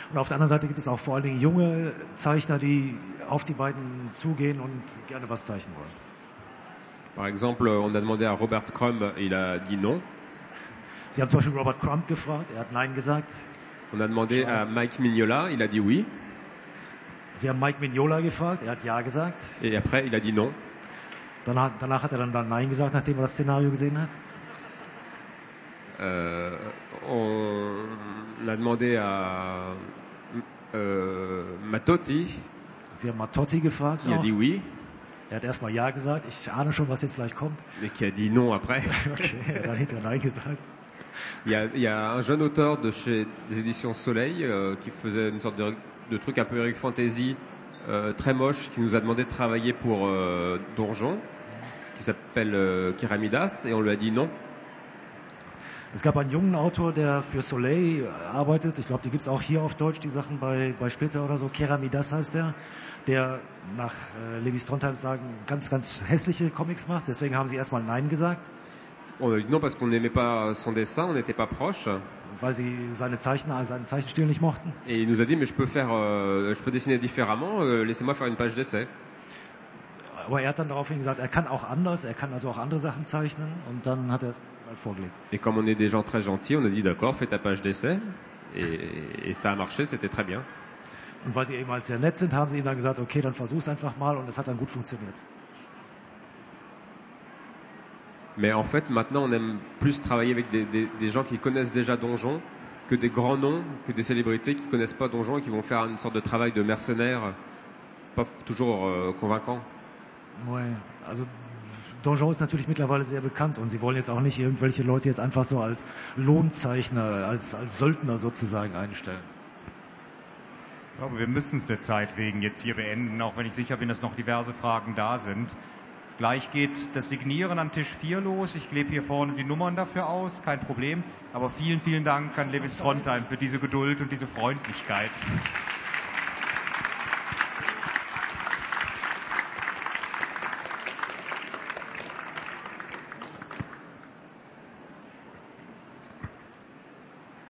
[SPEAKER 4] Und auf der anderen Seite gibt es auch vor allen Dingen junge Zeichner, die auf die beiden zugehen und gerne was zeichnen wollen.
[SPEAKER 3] Par exemple, on a demandé à Robert Crumb, il a dit non.
[SPEAKER 4] Sie haben zum Beispiel Robert Crumb gefragt, er hat Nein gesagt.
[SPEAKER 3] On a demandé à Mike Mignola, il a dit oui.
[SPEAKER 4] Sie haben Mike Mignola gefragt, er hat Ja gesagt.
[SPEAKER 3] Et après, il a dit non.
[SPEAKER 4] Danach, danach hat er dann, dann Nein gesagt, nachdem er das Szenario gesehen hat.
[SPEAKER 3] Euh, on a demandé à euh, Matotti,
[SPEAKER 4] Sie haben Matotti gefragt.
[SPEAKER 3] qui a dit oui,
[SPEAKER 4] Er hat erstmal Ja gesagt. Ich ahne schon, was jetzt gleich kommt.
[SPEAKER 3] mais qui a dit non après.
[SPEAKER 4] Okay, er hat dann hinterher Nein gesagt.
[SPEAKER 3] Il y, a, il y a un jeune auteur de chez des éditions Soleil euh, qui faisait une sorte de, de truc un peu Eric Fantasy euh, très moche qui nous a demandé de travailler pour euh, Donjon qui s'appelle Kiramidas et on lui a dit non.
[SPEAKER 4] Es gab einen jungen Autor, der für Soleil äh, arbeitet. Ich glaube, die gibt's auch hier auf Deutsch, die Sachen bei, bei Splitter oder so. Keramidas heißt der, der nach äh, Levi Strondheim sagen ganz, ganz hässliche Comics macht. Deswegen haben sie erstmal Nein gesagt,
[SPEAKER 3] dit non parce qu'on n'aimait pas son dessin, on n'était pas proche.
[SPEAKER 4] weil sie seine Zeichner, seinen Zeichenstil nicht mochten.
[SPEAKER 3] Et il nous a dit mais je peux faire, euh, je peux dessiner différemment. euh, Laissez-moi faire une page d'essai.
[SPEAKER 4] Aber er hat dann daraufhin gesagt, er kann auch anders, er kann also auch andere Sachen zeichnen. Und dann hat er es mal vorgelegt.
[SPEAKER 3] Et comme on est des gens très gentils, on a dit d'accord, fais ta page d'essai. Et, et ça a marché, c'était très bien.
[SPEAKER 4] Und weil sie eben halt sehr nett sind, haben sie ihm dann gesagt, okay, dann versuch's einfach mal. Und es hat dann gut funktioniert.
[SPEAKER 3] Mais en fait, maintenant, on aime plus travailler avec des, des- des gens qui connaissent déjà Donjon que des grands noms, que des célébrités qui connaissent pas Donjon et qui vont faire une sorte de travail de mercenaire, pas toujours euh, convaincant.
[SPEAKER 4] Ouais, also Donjon ist natürlich mittlerweile sehr bekannt und sie wollen jetzt auch nicht irgendwelche Leute jetzt einfach so als Lohnzeichner, als, als Söldner sozusagen einstellen.
[SPEAKER 2] Ich glaube, wir müssen es der Zeit wegen jetzt hier beenden, auch wenn ich sicher bin, dass noch diverse Fragen da sind. Gleich geht das Signieren an Tisch 4 los. Ich klebe hier vorne die Nummern dafür aus, kein Problem. Aber vielen, vielen Dank an Lewis Trondheim für diese Geduld und diese Freundlichkeit.